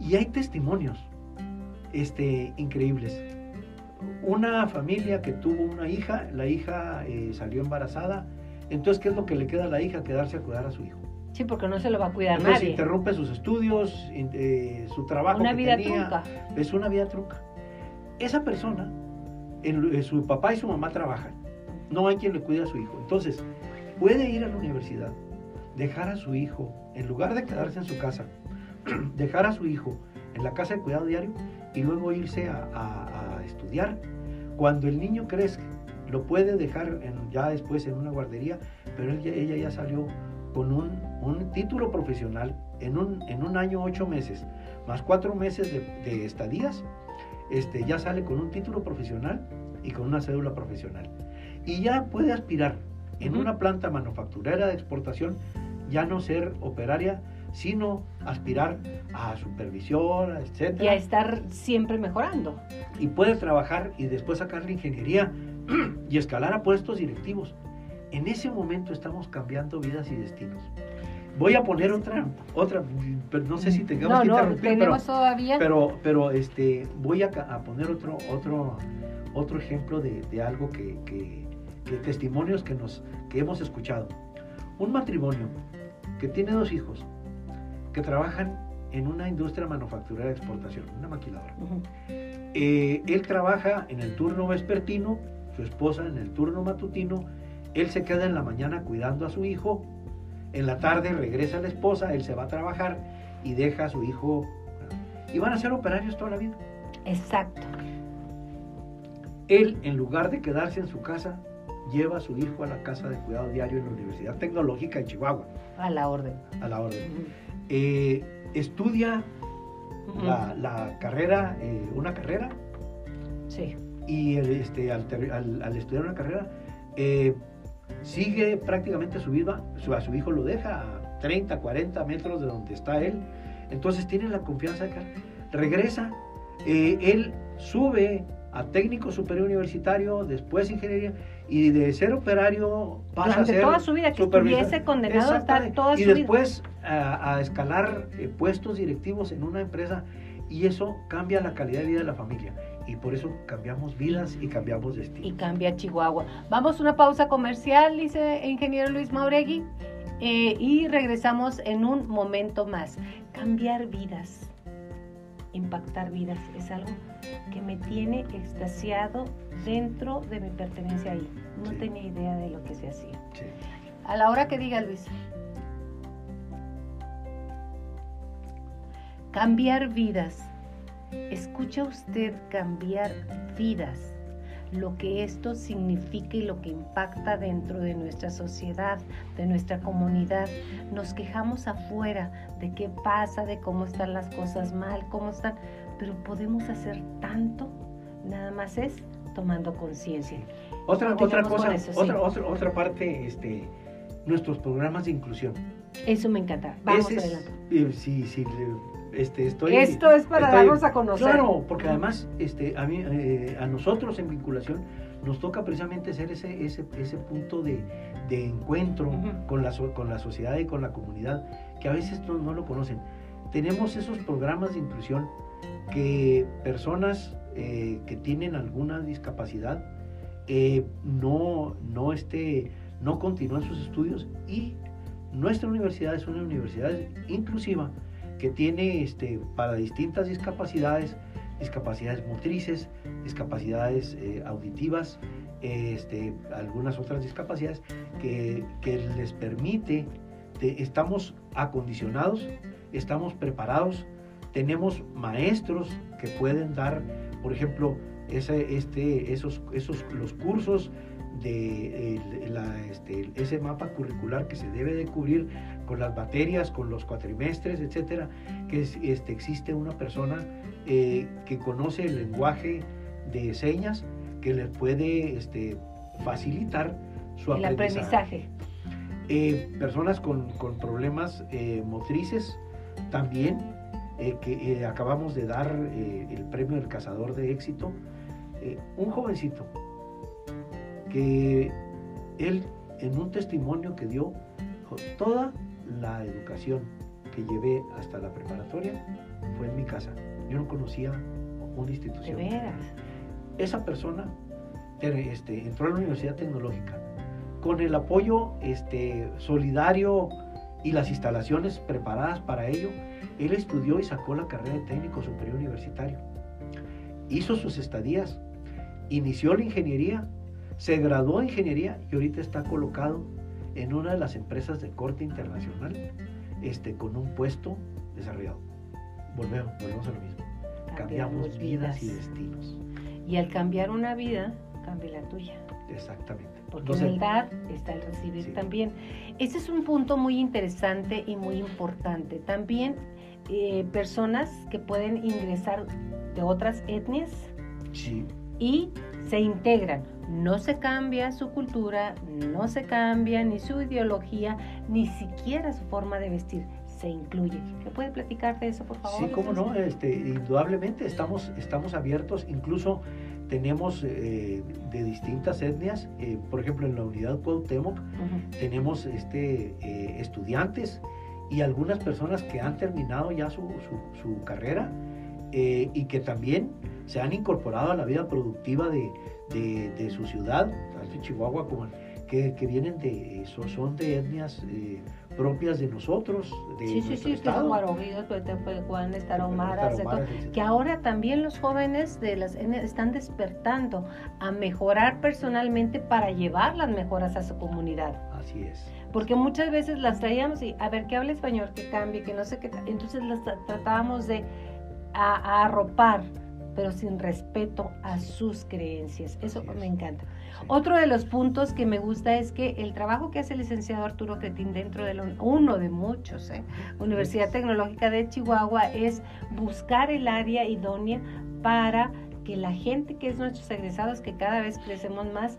Y hay testimonios este, increíbles. Una familia que tuvo una hija, la hija eh, salió embarazada, entonces ¿qué es lo que le queda a la hija? Quedarse a cuidar a su hijo. Sí, porque no se lo va a cuidar Entonces nadie. interrumpe sus estudios, eh, su trabajo. Una que vida tenía. trunca. Es una vida trunca. Esa persona, eh, su papá y su mamá trabajan. No hay quien le cuide a su hijo. Entonces, puede ir a la universidad, dejar a su hijo, en lugar de quedarse en su casa, [clears throat] dejar a su hijo en la casa de cuidado diario y luego irse a, estudiar. Cuando el niño crezca, lo puede dejar ya después en una guardería, pero ella ya salió con un, título profesional en un, en un año, ocho meses, más cuatro meses de, de estadías, este, ya sale con un título profesional y con una cédula profesional. Y ya puede aspirar en una planta manufacturera de exportación, ya no ser operaria, sino aspirar a supervisión, etc. Y a estar siempre mejorando. Y puede trabajar y después sacar la ingeniería [clears throat] y escalar a puestos directivos. En ese momento estamos cambiando vidas y destinos. Voy a poner otra, otra, pero no sé si tengamos no, que no, interrumpir, pero, tenemos todavía. pero, pero este, voy a, a poner otro, otro, otro ejemplo de, de algo que, que- que testimonios que, nos, que hemos escuchado. Un matrimonio que tiene dos hijos, que trabajan en una industria manufacturera de exportación, una maquiladora. Ujú. Eh, él trabaja en el turno vespertino, su esposa en el turno matutino, él se queda en la mañana cuidando a su hijo, en la tarde regresa la esposa, él se va a trabajar y deja a su hijo. Y van a ser operarios toda la vida. Exacto. Él, en lugar de quedarse en su casa, lleva a su hijo a la casa de cuidado diario en la Universidad Tecnológica de Chihuahua, A la orden. a la orden. Eh, estudia la, la carrera, eh, una carrera, Sí. y el, este, al, ter- al- al estudiar una carrera, eh, sigue prácticamente su vida, su- a su hijo lo deja a 30, 40 metros de donde está él, entonces tiene la confianza de que regresa, eh, él sube a técnico superior universitario, después ingeniería, y de ser operario pasa Durante a ser toda su vida, que estuviese condenado a estar toda y su vida. después a, a escalar eh, puestos directivos en una empresa y eso cambia la calidad de vida de la familia y por eso cambiamos vidas y cambiamos y destino. cambia Chihuahua. Vamos a una pausa comercial, dice ingeniero Luis Mauregui, eh, y regresamos en un momento más. Cambiar vidas, impactar vidas, es algo que me tiene extasiado dentro de mi pertenencia ahí. No Sí. tenía idea de lo que se hacía. Sí. A la hora que diga Luis. Cambiar vidas. Escucha usted cambiar vidas. Lo que esto significa y lo que impacta dentro de nuestra sociedad, de nuestra comunidad. Nos quejamos afuera de qué pasa, de cómo están las cosas mal, cómo están, pero podemos hacer tanto. Nada más es tomando conciencia. Otra, otra cosa, eso, sí. otra, otra, otra parte, este, nuestros programas de inclusión. Eso me encanta. Vamos Ese es- adelante. eh, sí, sí, le- este, estoy, Esto es para estoy- darnos a conocer. Claro, porque además este, a, mí, eh, a nosotros en vinculación nos toca precisamente ser ese, ese, ese punto de, de encuentro con, la, con la sociedad y con la comunidad, que a veces no, no lo conocen. Tenemos esos programas de inclusión que personas eh, que tienen alguna discapacidad eh, no, no, este, no continúan sus estudios y nuestra universidad es una universidad inclusiva que tiene este, para distintas discapacidades, discapacidades motrices, discapacidades eh, auditivas, este, algunas otras discapacidades que, que les permite, estamos acondicionados, estamos preparados, tenemos maestros que pueden dar, por ejemplo, ese, este, esos, esos, los cursos de este, ese mapa curricular que se debe de cubrir con las materias, con los cuatrimestres, etcétera, que es- este, existe una persona eh, que conoce el lenguaje de señas que les puede este, facilitar su El aprendizaje. aprendizaje. Eh, personas con, con problemas eh, motrices también, que acabamos de dar el premio del cazador de éxito. Un jovencito que él en un testimonio que dio toda la educación que llevé hasta la preparatoria fue en mi casa. Yo no conocía una De institución. veras. Esa persona este, entró a la Universidad Tecnológica con el apoyo este, solidario y las instalaciones preparadas para ello. Él estudió y sacó la carrera de técnico superior universitario. Hizo sus estadías, inició la ingeniería, se graduó de ingeniería y ahorita está colocado en una de las empresas de corte internacional este, con un puesto desarrollado. Volvemos, volvemos a lo mismo. Cambiamos vidas y destinos. Y al cambiar una vida, cambia la tuya. Exactamente. Porque Entonces, en el dar está el recibir Sí. también. Ese es un punto muy interesante y muy importante. También eh, personas que pueden ingresar de otras etnias sí, y se integran. No se cambia su cultura, no se cambia ni su ideología, ni siquiera su forma de vestir. Se incluye. ¿Me puede platicar de eso, por favor? sí, cómo no, este, indudablemente estamos, estamos abiertos, incluso tenemos eh, de distintas etnias, eh, por ejemplo en la unidad Cuauhtémoc Ujú. tenemos este, eh, estudiantes y algunas personas que han terminado ya su, su- su carrera y que también se han incorporado a la vida productiva de, de- de su ciudad, tanto en Chihuahua como en- que, que vienen de, son, son de etnias eh, propias de nosotros, de Sí, sí, nuestro sí, estado. son guaroguidos, Tepehuanes, tarahumaras, de todo. Que ahora también los jóvenes de las están despertando a mejorar personalmente para llevar las mejoras a su comunidad. Así es. Porque muchas veces las traíamos y a ver que hable español, que cambie, que no sé qué. Entonces las tra- tratábamos de a, a arropar, pero sin respeto a sus creencias. Eso es. me encanta. Sí. Otro de los puntos que me gusta es que el trabajo que hace el licenciado Arturo Cretín dentro de la, un- uno de muchos, ¿eh? Universidad Tecnológica de Chihuahua, es buscar el área idónea para que la gente que es nuestros egresados, que cada vez crecemos más,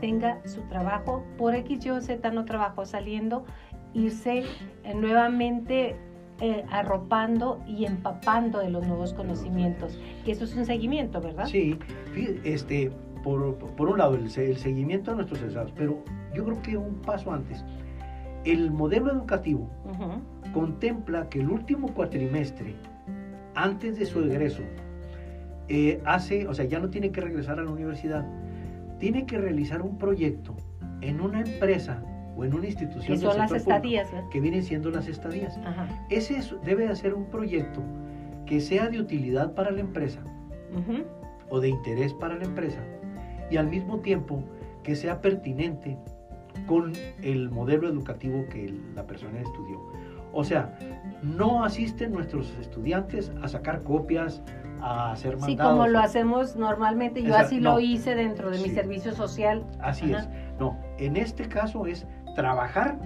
tenga su trabajo por X, Y o Z no trabajo saliendo, irse eh, nuevamente eh, arropando y empapando de los nuevos conocimientos. Que eso es un seguimiento, ¿verdad? Sí, este, por, por un lado, el, el seguimiento a nuestros egresados, pero yo creo que un paso antes. El modelo educativo contempla que el último cuatrimestre, antes de su egreso, eh, hace, o sea, ya no tiene que regresar a la universidad, tiene que realizar un proyecto en una empresa o en una institución Que son las público, estadías, que vienen siendo las estadías. Ajá. Ese es- debe de ser un proyecto que sea de utilidad para la empresa o de interés para la empresa y al mismo tiempo que sea pertinente con el modelo educativo que la persona estudió. O sea, no asisten nuestros estudiantes a sacar copias, a hacer Sí, mandados. como lo hacemos normalmente. Yo Exacto, así no. lo hice dentro de mi Sí. servicio social. Así Ajá. es. No, en este caso es trabajar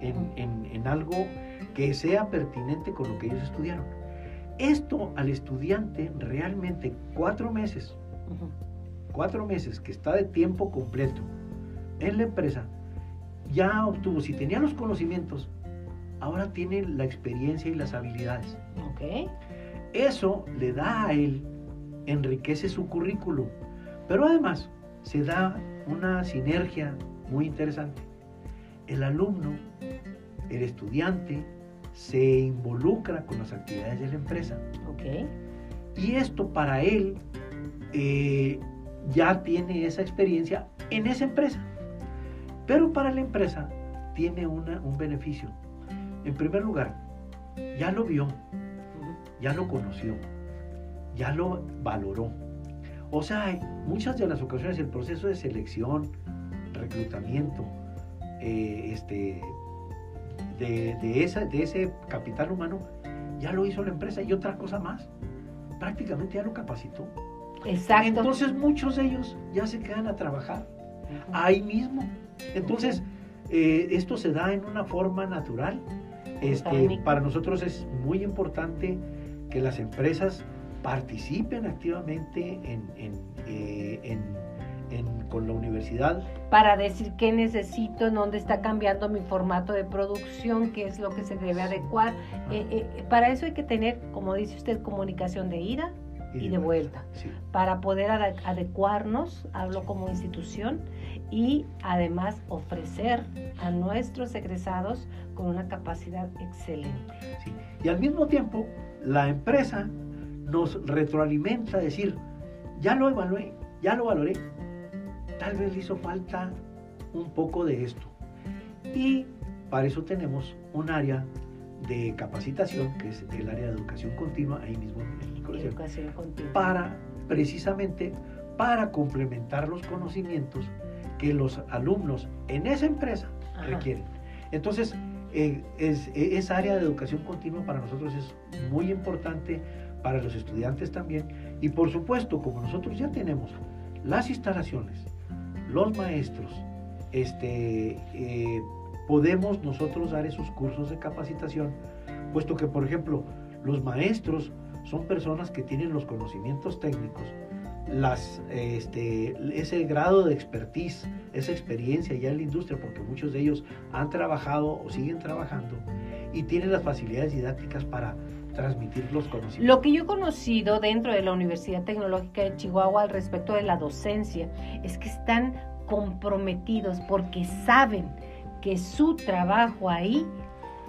en, en- en algo que sea pertinente con lo que ellos estudiaron. Esto al estudiante realmente cuatro meses cuatro meses que está de tiempo completo en la empresa, ya obtuvo, si tenía los conocimientos, ahora tiene la experiencia y las habilidades. Eso le da a él, enriquece su currículum, pero además se da una sinergia muy interesante. El alumno, el estudiante, se involucra con las actividades de la empresa. Ok. Y esto para él eh, ya tiene esa experiencia en esa empresa. Pero para la empresa tiene una, un beneficio. En primer lugar, ya lo vio, ya lo conoció, ya lo valoró. O sea, muchas de las ocasiones el proceso de selección, reclutamiento, eh, este, de, de, esa, de ese capital humano, ya lo hizo la empresa. Y otra cosa más, prácticamente ya lo capacitó. Exacto. Entonces muchos de ellos ya se quedan a trabajar ahí mismo. Entonces, eh, esto se da en una forma natural. Este, para nosotros es muy importante que las empresas participen activamente en, en, eh, en, con la universidad. Para decir qué necesito, dónde está cambiando mi formato de producción, qué es lo que se debe adecuar. Eh, para eso hay que tener, como dice usted, comunicación de ida, y, de vuelta, para poder adecuarnos, hablo como institución, y además ofrecer a nuestros egresados con una capacidad excelente. Y al mismo tiempo, la empresa nos retroalimenta, decir, ya lo evalué, ya lo valoré, tal vez le hizo falta un poco de esto. Y para eso tenemos un área de capacitación, que es el área de educación continua, ahí mismo en el colegio, para precisamente para complementar los conocimientos que los alumnos en esa empresa requieren. Entonces, eh, es, esa área de educación continua para nosotros es muy importante, para los estudiantes también, y por supuesto, como nosotros ya tenemos las instalaciones, los maestros, este, eh, podemos nosotros dar esos cursos de capacitación, puesto que, por ejemplo, los maestros son personas que tienen los conocimientos técnicos, las, este, ese grado de expertise, esa experiencia ya en la industria, porque muchos de ellos han trabajado o siguen trabajando y tienen las facilidades didácticas para transmitir los conocimientos. Lo que yo he conocido dentro de la Universidad Tecnológica de Chihuahua al respecto de la docencia es que están comprometidos porque saben que su trabajo ahí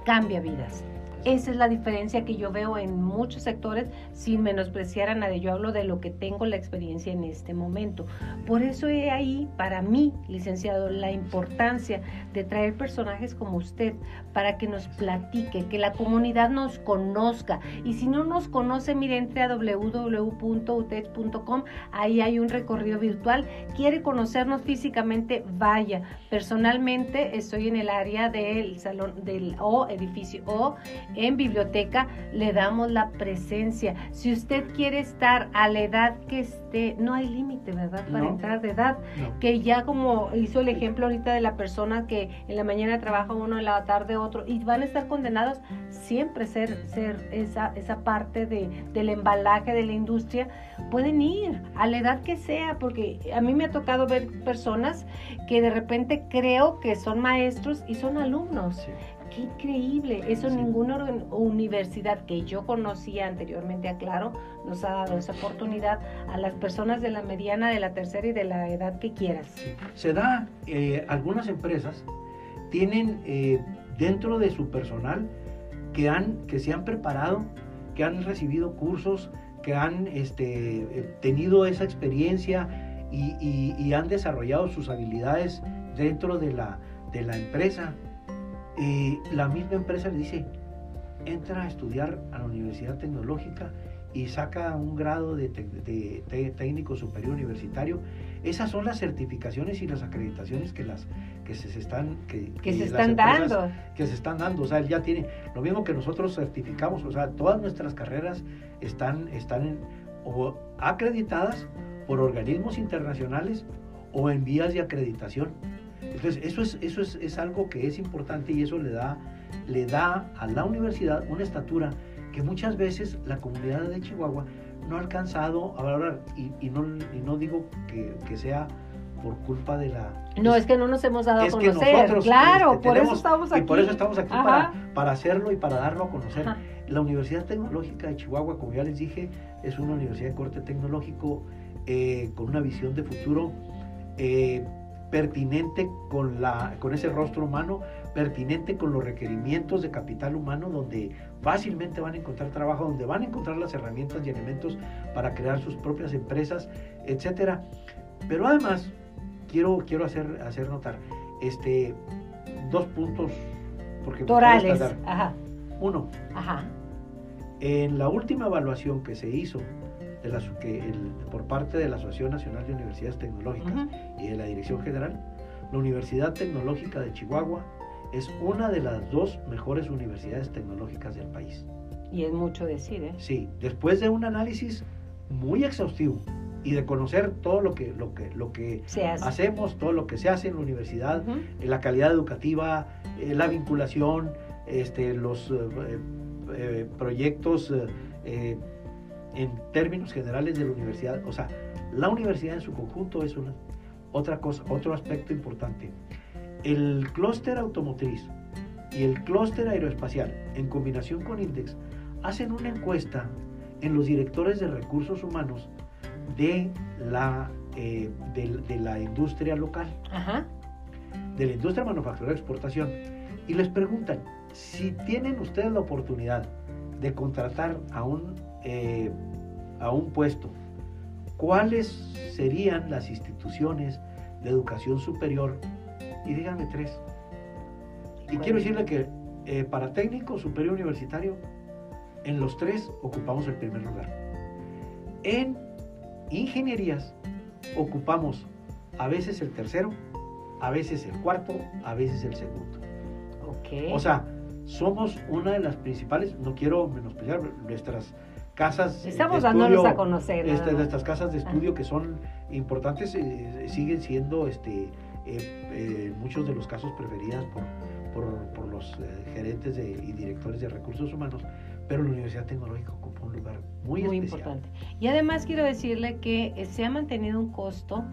cambia vidas. Esa es la diferencia que yo veo en muchos sectores, sin menospreciar a nadie. Yo hablo de lo que tengo la experiencia en este momento. Por eso he ahí, para mí, licenciado, la importancia de traer personajes como usted para que nos platique, que la comunidad nos conozca. Y si no nos conoce, mire, entre a www.utech.com, ahí hay un recorrido virtual. Quiere conocernos físicamente, vaya. Personalmente estoy en el área del salón del O, edificio O en biblioteca le damos la presencia. Si usted quiere estar a la edad que esté, no hay límite, ¿verdad? Para entrar de edad. Que ya como hizo el ejemplo ahorita de la persona que en la mañana trabaja uno, en la tarde otro, y van a estar condenados siempre ser, ser esa, esa parte de, del embalaje de la industria, pueden ir a la edad que sea, porque a mí me ha tocado ver personas que de repente creo que son maestros y son alumnos qué increíble. Eso ninguna universidad que yo conocía anteriormente, aclaro, nos ha dado esa oportunidad a las personas de la mediana, de la tercera y de la edad que quieras. Se da, eh, algunas empresas tienen eh, dentro de su personal que, han, que se han preparado, que han recibido cursos, que han este, eh, tenido esa experiencia y, han desarrollado sus habilidades dentro de la, de la empresa y la misma empresa le dice, entra a estudiar a la Universidad Tecnológica y saca un grado de, técnico superior universitario. Esas son las certificaciones y las acreditaciones que las que se, están que, se están dando que se están dando. O sea, él ya tiene lo mismo que nosotros certificamos. O sea, todas nuestras carreras están están o acreditadas por organismos internacionales o en vías de acreditación. Entonces, eso es, eso es, algo que es importante y eso le da, le da a la universidad una estatura que muchas veces la comunidad de Chihuahua no ha alcanzado a valorar. Y, y no, y no digo que, que sea por culpa de la... No, es, que no nos hemos dado a conocer. claro, este, por eso estamos aquí. Y por eso estamos aquí para, para, hacerlo y para darlo a conocer. La Universidad Tecnológica de Chihuahua, como ya les dije, es una universidad de corte tecnológico eh, con una visión de futuro eh, pertinente con, la, con ese rostro humano, pertinente con los requerimientos de capital humano, donde fácilmente van a encontrar trabajo, donde van a encontrar las herramientas y elementos para crear sus propias empresas, etcétera. Pero además, quiero, quiero hacer, hacer notar este, dos puntos. Porque Torales. Ajá. Uno. Ajá. En la última evaluación que se hizo de la, que por parte de la Asociación Nacional de Universidades Tecnológicas y de la Dirección General, la Universidad Tecnológica de Chihuahua es una de las dos mejores universidades tecnológicas del país. Y es mucho decir, ¿eh? Sí, después de un análisis muy exhaustivo, y de conocer todo lo que, lo que, lo que hacemos, todo lo que se hace en la universidad, eh, la calidad educativa, eh, la vinculación, este, los eh, proyectos en términos generales de la universidad. O sea, la universidad en su conjunto es una, otra cosa, otro aspecto importante. El clúster automotriz y el clúster aeroespacial, en combinación con Index, hacen una encuesta en los directores de recursos humanos de la, eh, de, la industria local, de la industria manufacturera de exportación, y les preguntan, si tienen ustedes la oportunidad de contratar a un, eh, a un puesto, ¿cuáles serían las instituciones de educación superior? Y díganme tres. Y quiero decirle que eh, para técnico superior universitario, en los tres ocupamos el primer lugar. En ingenierías ocupamos a veces el tercero, a veces el cuarto, a veces el segundo. Okay. O sea, somos una de las principales, no quiero menospreciar nuestras casas Estamos dándonos a conocer. Este, nuestras casas de estudio que son importantes, eh, siguen siendo este, eh, eh, muchos de los casos preferidas por, por, los gerentes y directores de recursos humanos, pero la Universidad Tecnológica ocupa un lugar muy, muy importante. Y además quiero decirle que eh, se ha mantenido un costo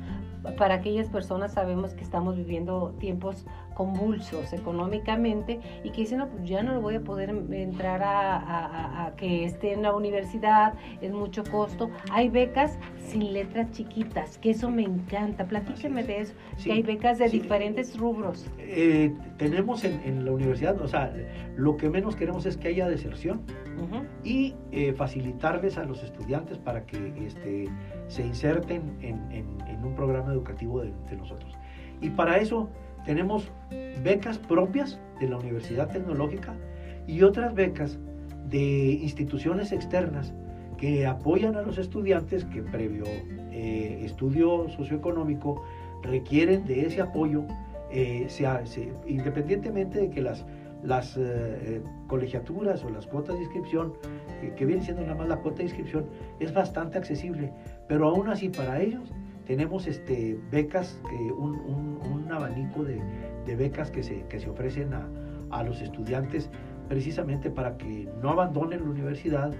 para aquellas personas, sabemos que estamos viviendo tiempos convulsos económicamente y que dicen, no, pues ya no lo voy a poder entrar a, que esté en la universidad, es mucho costo. Hay becas sin letras chiquitas, que eso me encanta. Platíqueme de eso, que hay becas de diferentes rubros. Eh, tenemos en, la universidad, o sea, lo que menos queremos es que haya deserción y eh, facilitarles a los estudiantes para que este, se inserten en, un programa educativo de, de nosotros. Y para eso tenemos becas propias de la Universidad Tecnológica y otras becas de instituciones externas que apoyan a los estudiantes que previo eh, estudio socioeconómico requieren de ese apoyo, eh, independientemente de que las, las eh, colegiaturas o las cuotas de inscripción, que viene siendo nada más la cuota de inscripción, es bastante accesible, pero aún así para ellos tenemos este, becas, un, abanico de, becas que se, que se ofrecen a, los estudiantes precisamente para que no abandonen la universidad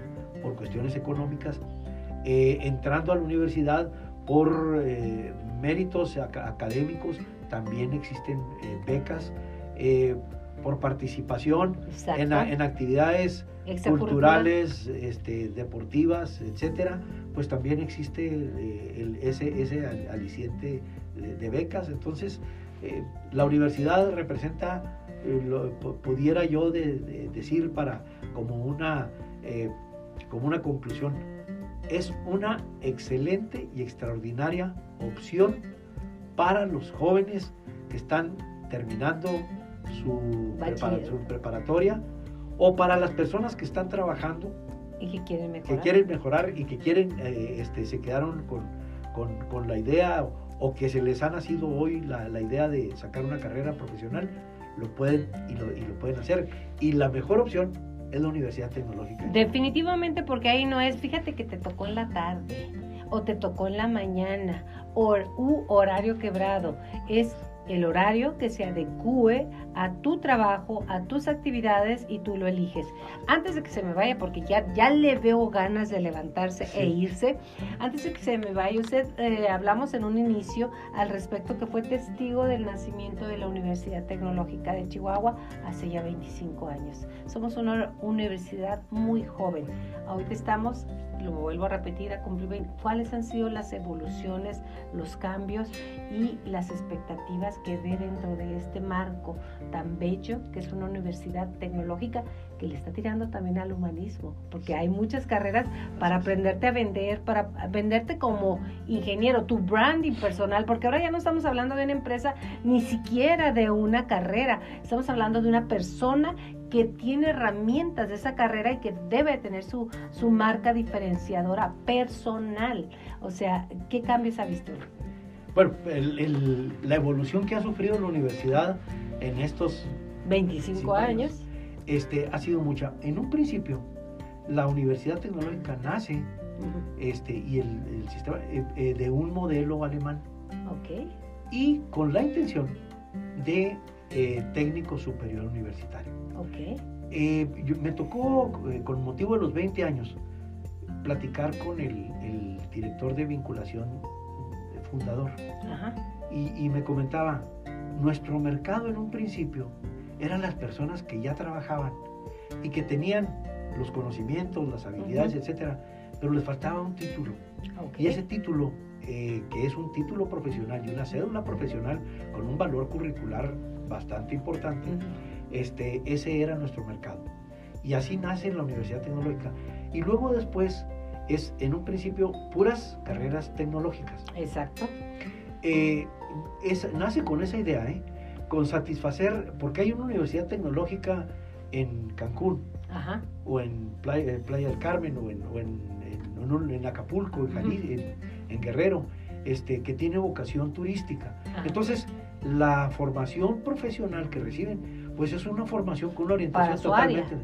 por cuestiones económicas, eh, entrando a la universidad por eh, méritos académicos, también existen eh, becas, por participación en, en, actividades culturales, este, deportivas, etcétera, pues también existe eh, ese, ese aliciente de, becas. Entonces, eh, la universidad representa, eh, lo, pudiera yo decir para como una, como una conclusión, es una excelente y extraordinaria opción para los jóvenes que están terminando su, su preparatoria o para las personas que están trabajando y que quieren mejorar, que quieren mejorar y que quieren, eh, este, se quedaron con, con, con, la idea o que se les ha nacido hoy la, la, idea de sacar una carrera profesional, lo pueden y lo, y lo pueden hacer. Y la mejor opción es la Universidad Tecnológica. Definitivamente porque ahí no es, fíjate que te tocó en la tarde o te tocó en la mañana o u horario quebrado. Es el horario que se adecue a tu trabajo, a tus actividades y tú lo eliges. Antes de que se me vaya, porque ya, ya le veo ganas de levantarse e irse, antes de que se me vaya, usted eh, hablamos en un inicio al respecto que fue testigo del nacimiento de la Universidad Tecnológica de Chihuahua hace ya 25 años. Somos una universidad muy joven. Ahorita estamos lo vuelvo a repetir, a cumplir cuáles han sido las evoluciones, los cambios y las expectativas que ve dentro de este marco tan bello que es una universidad tecnológica que le está tirando también al humanismo, porque hay muchas carreras para aprenderte a vender, para venderte como ingeniero, tu branding personal, porque ahora ya no estamos hablando de una empresa, ni siquiera de una carrera, estamos hablando de una persona que tiene herramientas de esa carrera y que debe tener su, su marca diferenciadora personal. O sea, ¿qué cambios ha visto? Bueno, la evolución que ha sufrido la universidad en estos 25 años, este, ha sido mucha. En un principio, la Universidad Tecnológica nace este, y el, sistema eh, eh, de un modelo alemán. Okay. Y con la intención de eh, técnico superior universitario. Okay. me tocó, con motivo de los 20 años, platicar con el, el director de vinculación fundador. Ajá. Y, y me comentaba, nuestro mercado en un principio eran las personas que ya trabajaban y que tenían los conocimientos, las habilidades, etcétera, pero les faltaba un título. Y ese título, eh, que es un título profesional y una cédula profesional con un valor curricular bastante importante, este, ese era nuestro mercado. Y así nace la Universidad Tecnológica. Y luego después es en un principio puras carreras tecnológicas. Exacto. Eh, nace con esa idea, ¿eh? con satisfacer, porque hay una universidad tecnológica en Cancún, o en Playa, del Carmen, o en, en, Acapulco, en, en, Guerrero, este, que tiene vocación turística. Entonces, la formación profesional que reciben, pues es una formación con una orientación totalmente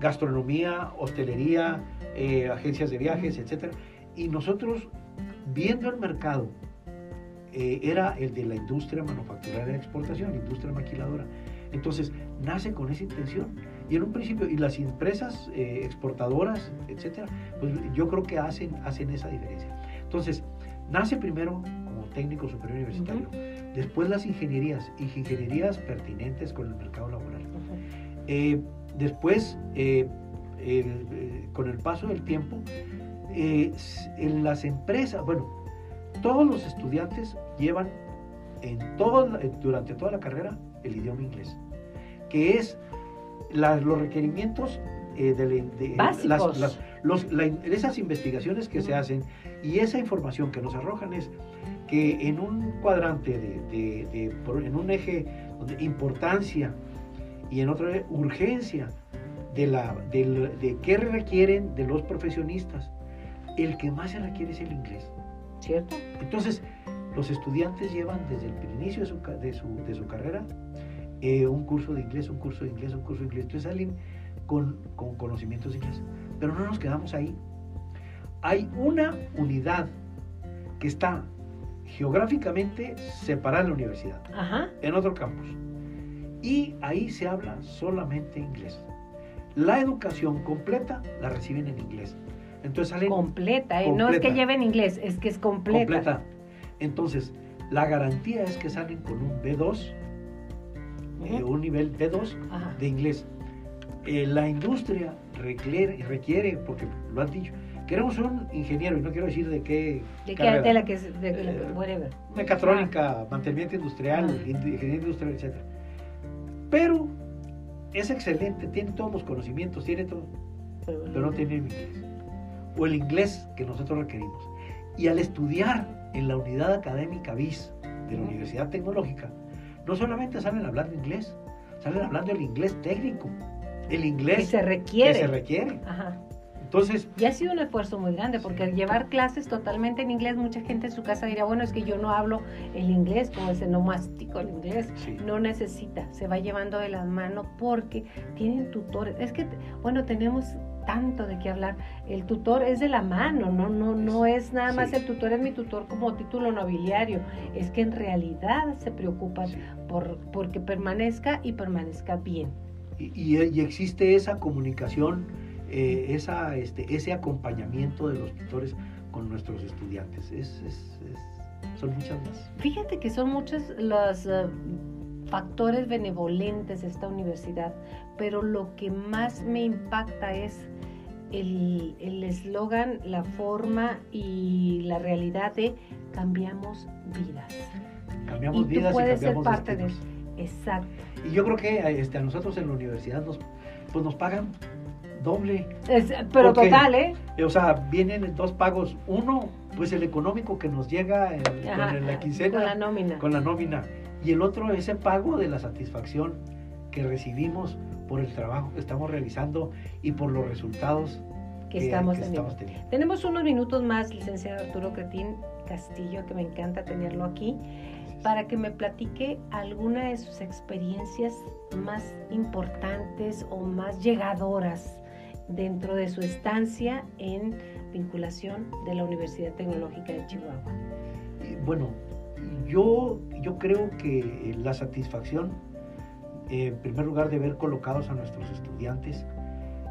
gastronomía, hostelería, eh, agencias de viajes, etcétera. Y nosotros, viendo el mercado, eh, era el de la industria manufacturera de exportación, industria maquiladora. Entonces, nace con esa intención. Y en un principio, y las empresas eh, exportadoras, etcétera, pues yo creo que hacen, hacen esa diferencia. Entonces, nace primero como técnico superior universitario, después las ingenierías, ingenierías pertinentes con el mercado laboral. Eh, después, con el paso del tiempo, en las empresas, bueno, todos los estudiantes llevan en todo, durante toda la carrera el idioma inglés, que es los requerimientos eh, de, esas investigaciones que se hacen y esa información que nos arrojan es que en un cuadrante de, en un eje de importancia y en otro urgencia de, la, de qué requieren de los profesionistas, el que más se requiere es el inglés. ¿Cierto? Entonces, los estudiantes llevan desde el inicio de su, de su, de su carrera eh, un curso de inglés, un curso de inglés, un curso de inglés. Entonces salen con, con conocimientos de inglés. Pero no nos quedamos ahí. Hay una unidad que está geográficamente separada de la universidad, en otro campus. Y ahí se habla solamente inglés. La educación completa la reciben en inglés. Entonces salen completa, ¿eh? no es que lleven inglés, es que es completa. Completa. Entonces, la garantía es que salen con un B2, eh, un nivel B2 de inglés. Eh, la industria requiere, requiere, porque lo han dicho, queremos un ingeniero, y no quiero decir de qué. De qué tela que es, de, eh, whatever. Mecatrónica, mantenimiento industrial, ingeniería industrial, etc. Pero es excelente, tiene todos los conocimientos, tiene todo, pero, no tiene inglés. O el inglés que nosotros requerimos. Y al estudiar en la unidad académica BIS de la Universidad Tecnológica, no solamente salen hablando inglés, salen hablando el inglés técnico, el inglés que se requiere. Que se requiere. Entonces, y ha sido un esfuerzo muy grande porque al llevar clases totalmente en inglés, mucha gente en su casa diría, bueno, es que yo no hablo el inglés, como ese no mastico el inglés, no necesita, se va llevando de la mano porque tienen tutores. Es que, bueno, tenemos tanto de qué hablar. El tutor es de la mano, no, no, no es nada más el tutor es mi tutor como título nobiliario, es que en realidad se preocupa por porque permanezca y permanezca bien. Y, y, existe esa comunicación, eh, esa, este, ese acompañamiento de los tutores con nuestros estudiantes. Es, es, son muchas más. Fíjate que son muchos los eh, factores benevolentes de esta universidad, pero lo que más me impacta es el eslogan, la forma y la realidad de cambiamos vidas. Cambiamos y vidas puedes y cambiamos ser parte destinos. de Exacto. Y yo creo que este, a nosotros en la universidad nos, pues nos pagan doble. Es, pero Porque, total, ¿eh? O sea, vienen dos pagos. Uno, pues el económico que nos llega en, Ajá, con la quincena. Con la nómina. con la nómina. Y el otro, ese pago de la satisfacción que recibimos por el trabajo que estamos realizando y por los resultados que, estamos, que teniendo. estamos teniendo. Tenemos unos minutos más, licenciado Arturo Cretín Castillo, que me encanta tenerlo aquí, para que me platique alguna de sus experiencias más importantes o más llegadoras dentro de su estancia en vinculación de la Universidad Tecnológica de Chihuahua. Y, bueno, yo, yo creo que la satisfacción, eh, en primer lugar, de ver colocados a nuestros estudiantes,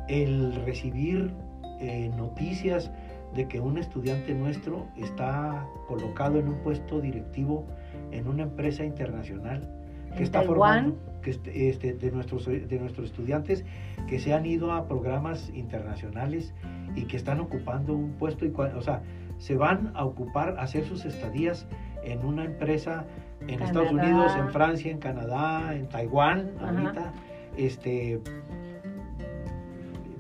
el recibir eh, noticias de que un estudiante nuestro está colocado en un puesto directivo en una empresa internacional que ¿En está Taiwán? formando que este, de, nuestros, de nuestros estudiantes que se han ido a programas internacionales y que están ocupando un puesto, y, o sea, se van a ocupar, a hacer sus estadías en una empresa en Estados. Unidos, en Francia, en Canadá, en Taiwán, Ajá. ahorita, este,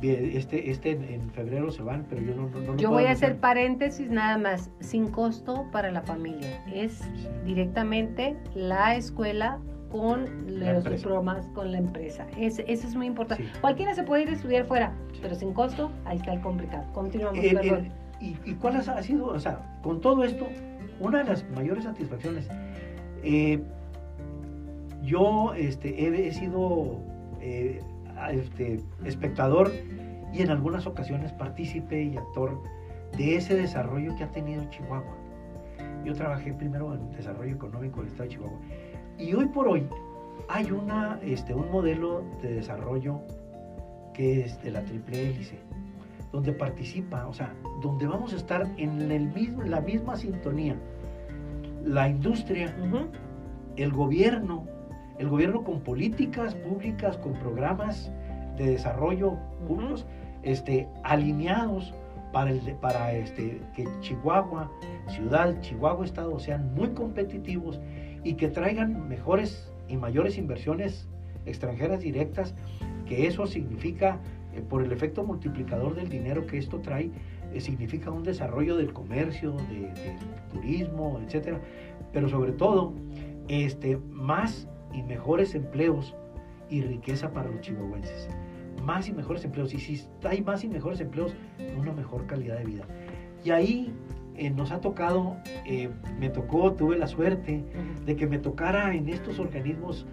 este, este en, febrero se van, pero yo no, no, no Yo voy a hacer paréntesis nada más, sin costo para la familia. Es Sí. directamente la escuela con La los empresa. diplomas con la empresa. Es- eso es muy importante. Sí. Cualquiera se puede ir a estudiar fuera, Sí. pero sin costo, ahí está el complicado. Continuamos, El- el- perdón. y, y cuál ha sido, o sea, con todo esto, una de las mayores satisfacciones, eh, yo este, he, he sido eh, este, espectador y en algunas ocasiones partícipe y actor de ese desarrollo que ha tenido Chihuahua. Yo trabajé primero en desarrollo económico del estado de Chihuahua y hoy por hoy hay una, este, un modelo de desarrollo que es de la triple hélice donde participa, o sea, donde vamos a estar en el mismo, la misma sintonía. La industria, el gobierno, el gobierno con políticas públicas, con programas de desarrollo públicos, este, alineados para, el, para este, que Chihuahua, ciudad, Chihuahua, estado sean muy competitivos y que traigan mejores y mayores inversiones extranjeras directas, que eso significa, eh, por el efecto multiplicador del dinero que esto trae, eh, significa un desarrollo del comercio, de- del turismo, etcétera, pero sobre todo, este, más y mejores empleos y riqueza para los chihuahuenses. Más y mejores empleos. Y si hay más y mejores empleos, una mejor calidad de vida. Y ahí eh, nos ha tocado, eh, me tocó, tuve la suerte de que me tocara en estos organismos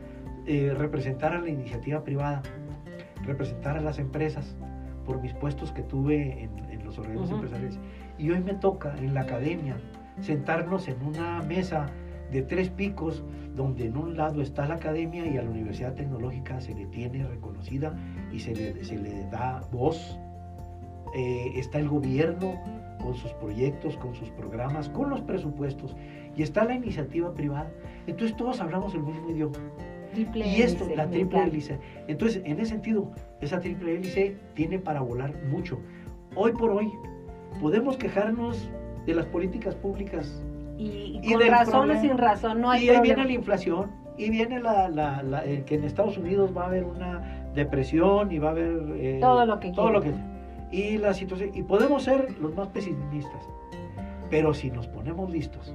eh, representar a la iniciativa privada, representar a las empresas por mis puestos que tuve en, en los organismos empresariales. Y hoy me toca en la academia sentarnos en una mesa de tres picos donde en un lado está la academia y a la Universidad Tecnológica se le tiene reconocida y se le, se le da voz. Eh, está el gobierno con sus proyectos, con sus programas, con los presupuestos y está la iniciativa privada. Entonces todos hablamos el mismo idioma. Triple Y esto, hélice, la triple hélice. Entonces, en ese sentido, esa triple hélice tiene para volar mucho. Hoy por hoy, podemos quejarnos de las políticas públicas. Y, Y con razón o sin razón, no hay y ahí problema. viene la inflación, y viene la, la- la- eh, que en Estados Unidos va a haber una depresión y va a haber... eh, Todo lo que todo lo que. Y la situación... Y podemos ser los más pesimistas, pero si nos ponemos listos,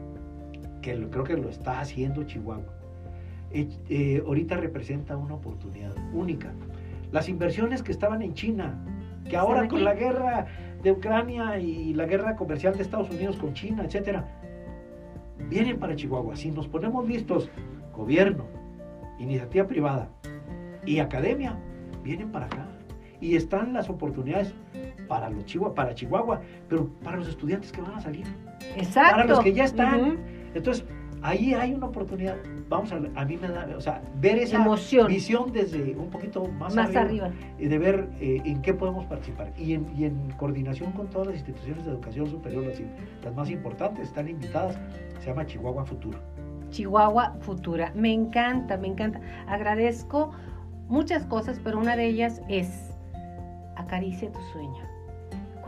que lo- creo que lo está haciendo Chihuahua, eh, eh, ahorita representa una oportunidad única. Las inversiones que estaban en China, que ahora con la guerra de Ucrania y la guerra comercial de Estados Unidos con China, etcétera, vienen para Chihuahua. Si nos ponemos listos, gobierno, iniciativa privada y academia, vienen para acá. Y están las oportunidades para los Chihuahua, para Chihuahua, pero para los estudiantes que van a salir. Exacto. Para los que ya están. Entonces, ahí hay una oportunidad. Vamos a, a mí me da, o sea, ver esa Emoción. visión desde un poquito más, Más arriba. y de ver eh, en qué podemos participar. Y en, y en coordinación con todas las instituciones de educación superior, las, las más importantes, están invitadas, se llama Chihuahua Futuro. Chihuahua Futura. Me encanta, me encanta. Agradezco muchas cosas, pero una de ellas es acaricia tu sueño.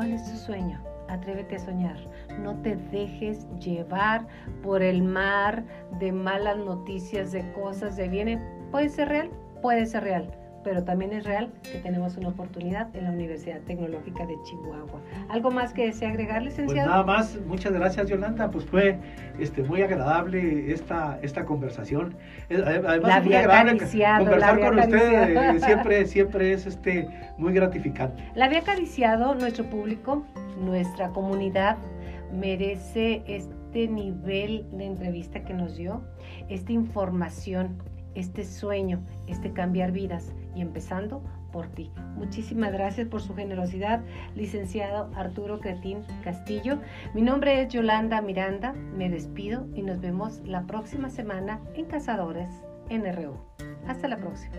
¿Cuál es tu sueño? Atrévete a soñar. No te dejes llevar por el mar de malas noticias, de cosas, de viene. Puede ser real, puede ser real, pero también es real que tenemos una oportunidad en la Universidad Tecnológica de Chihuahua. ¿Algo más que desea agregar, Pues licenciado? nada más, muchas gracias Yolanda, pues fue este, muy agradable esta, esta conversación. Es- Además, La es muy agradable conversar la con usted, acariciado. eh, siempre, siempre es este, muy gratificante. La había acariciado nuestro público, nuestra comunidad merece este nivel de entrevista que nos dio, esta información, este sueño, este cambiar vidas y empezando por ti. Muchísimas gracias por su generosidad, licenciado Arturo Cretín Castillo. Mi nombre es Yolanda Miranda, me despido y nos vemos la próxima semana en Cazadores NRU. Hasta la próxima.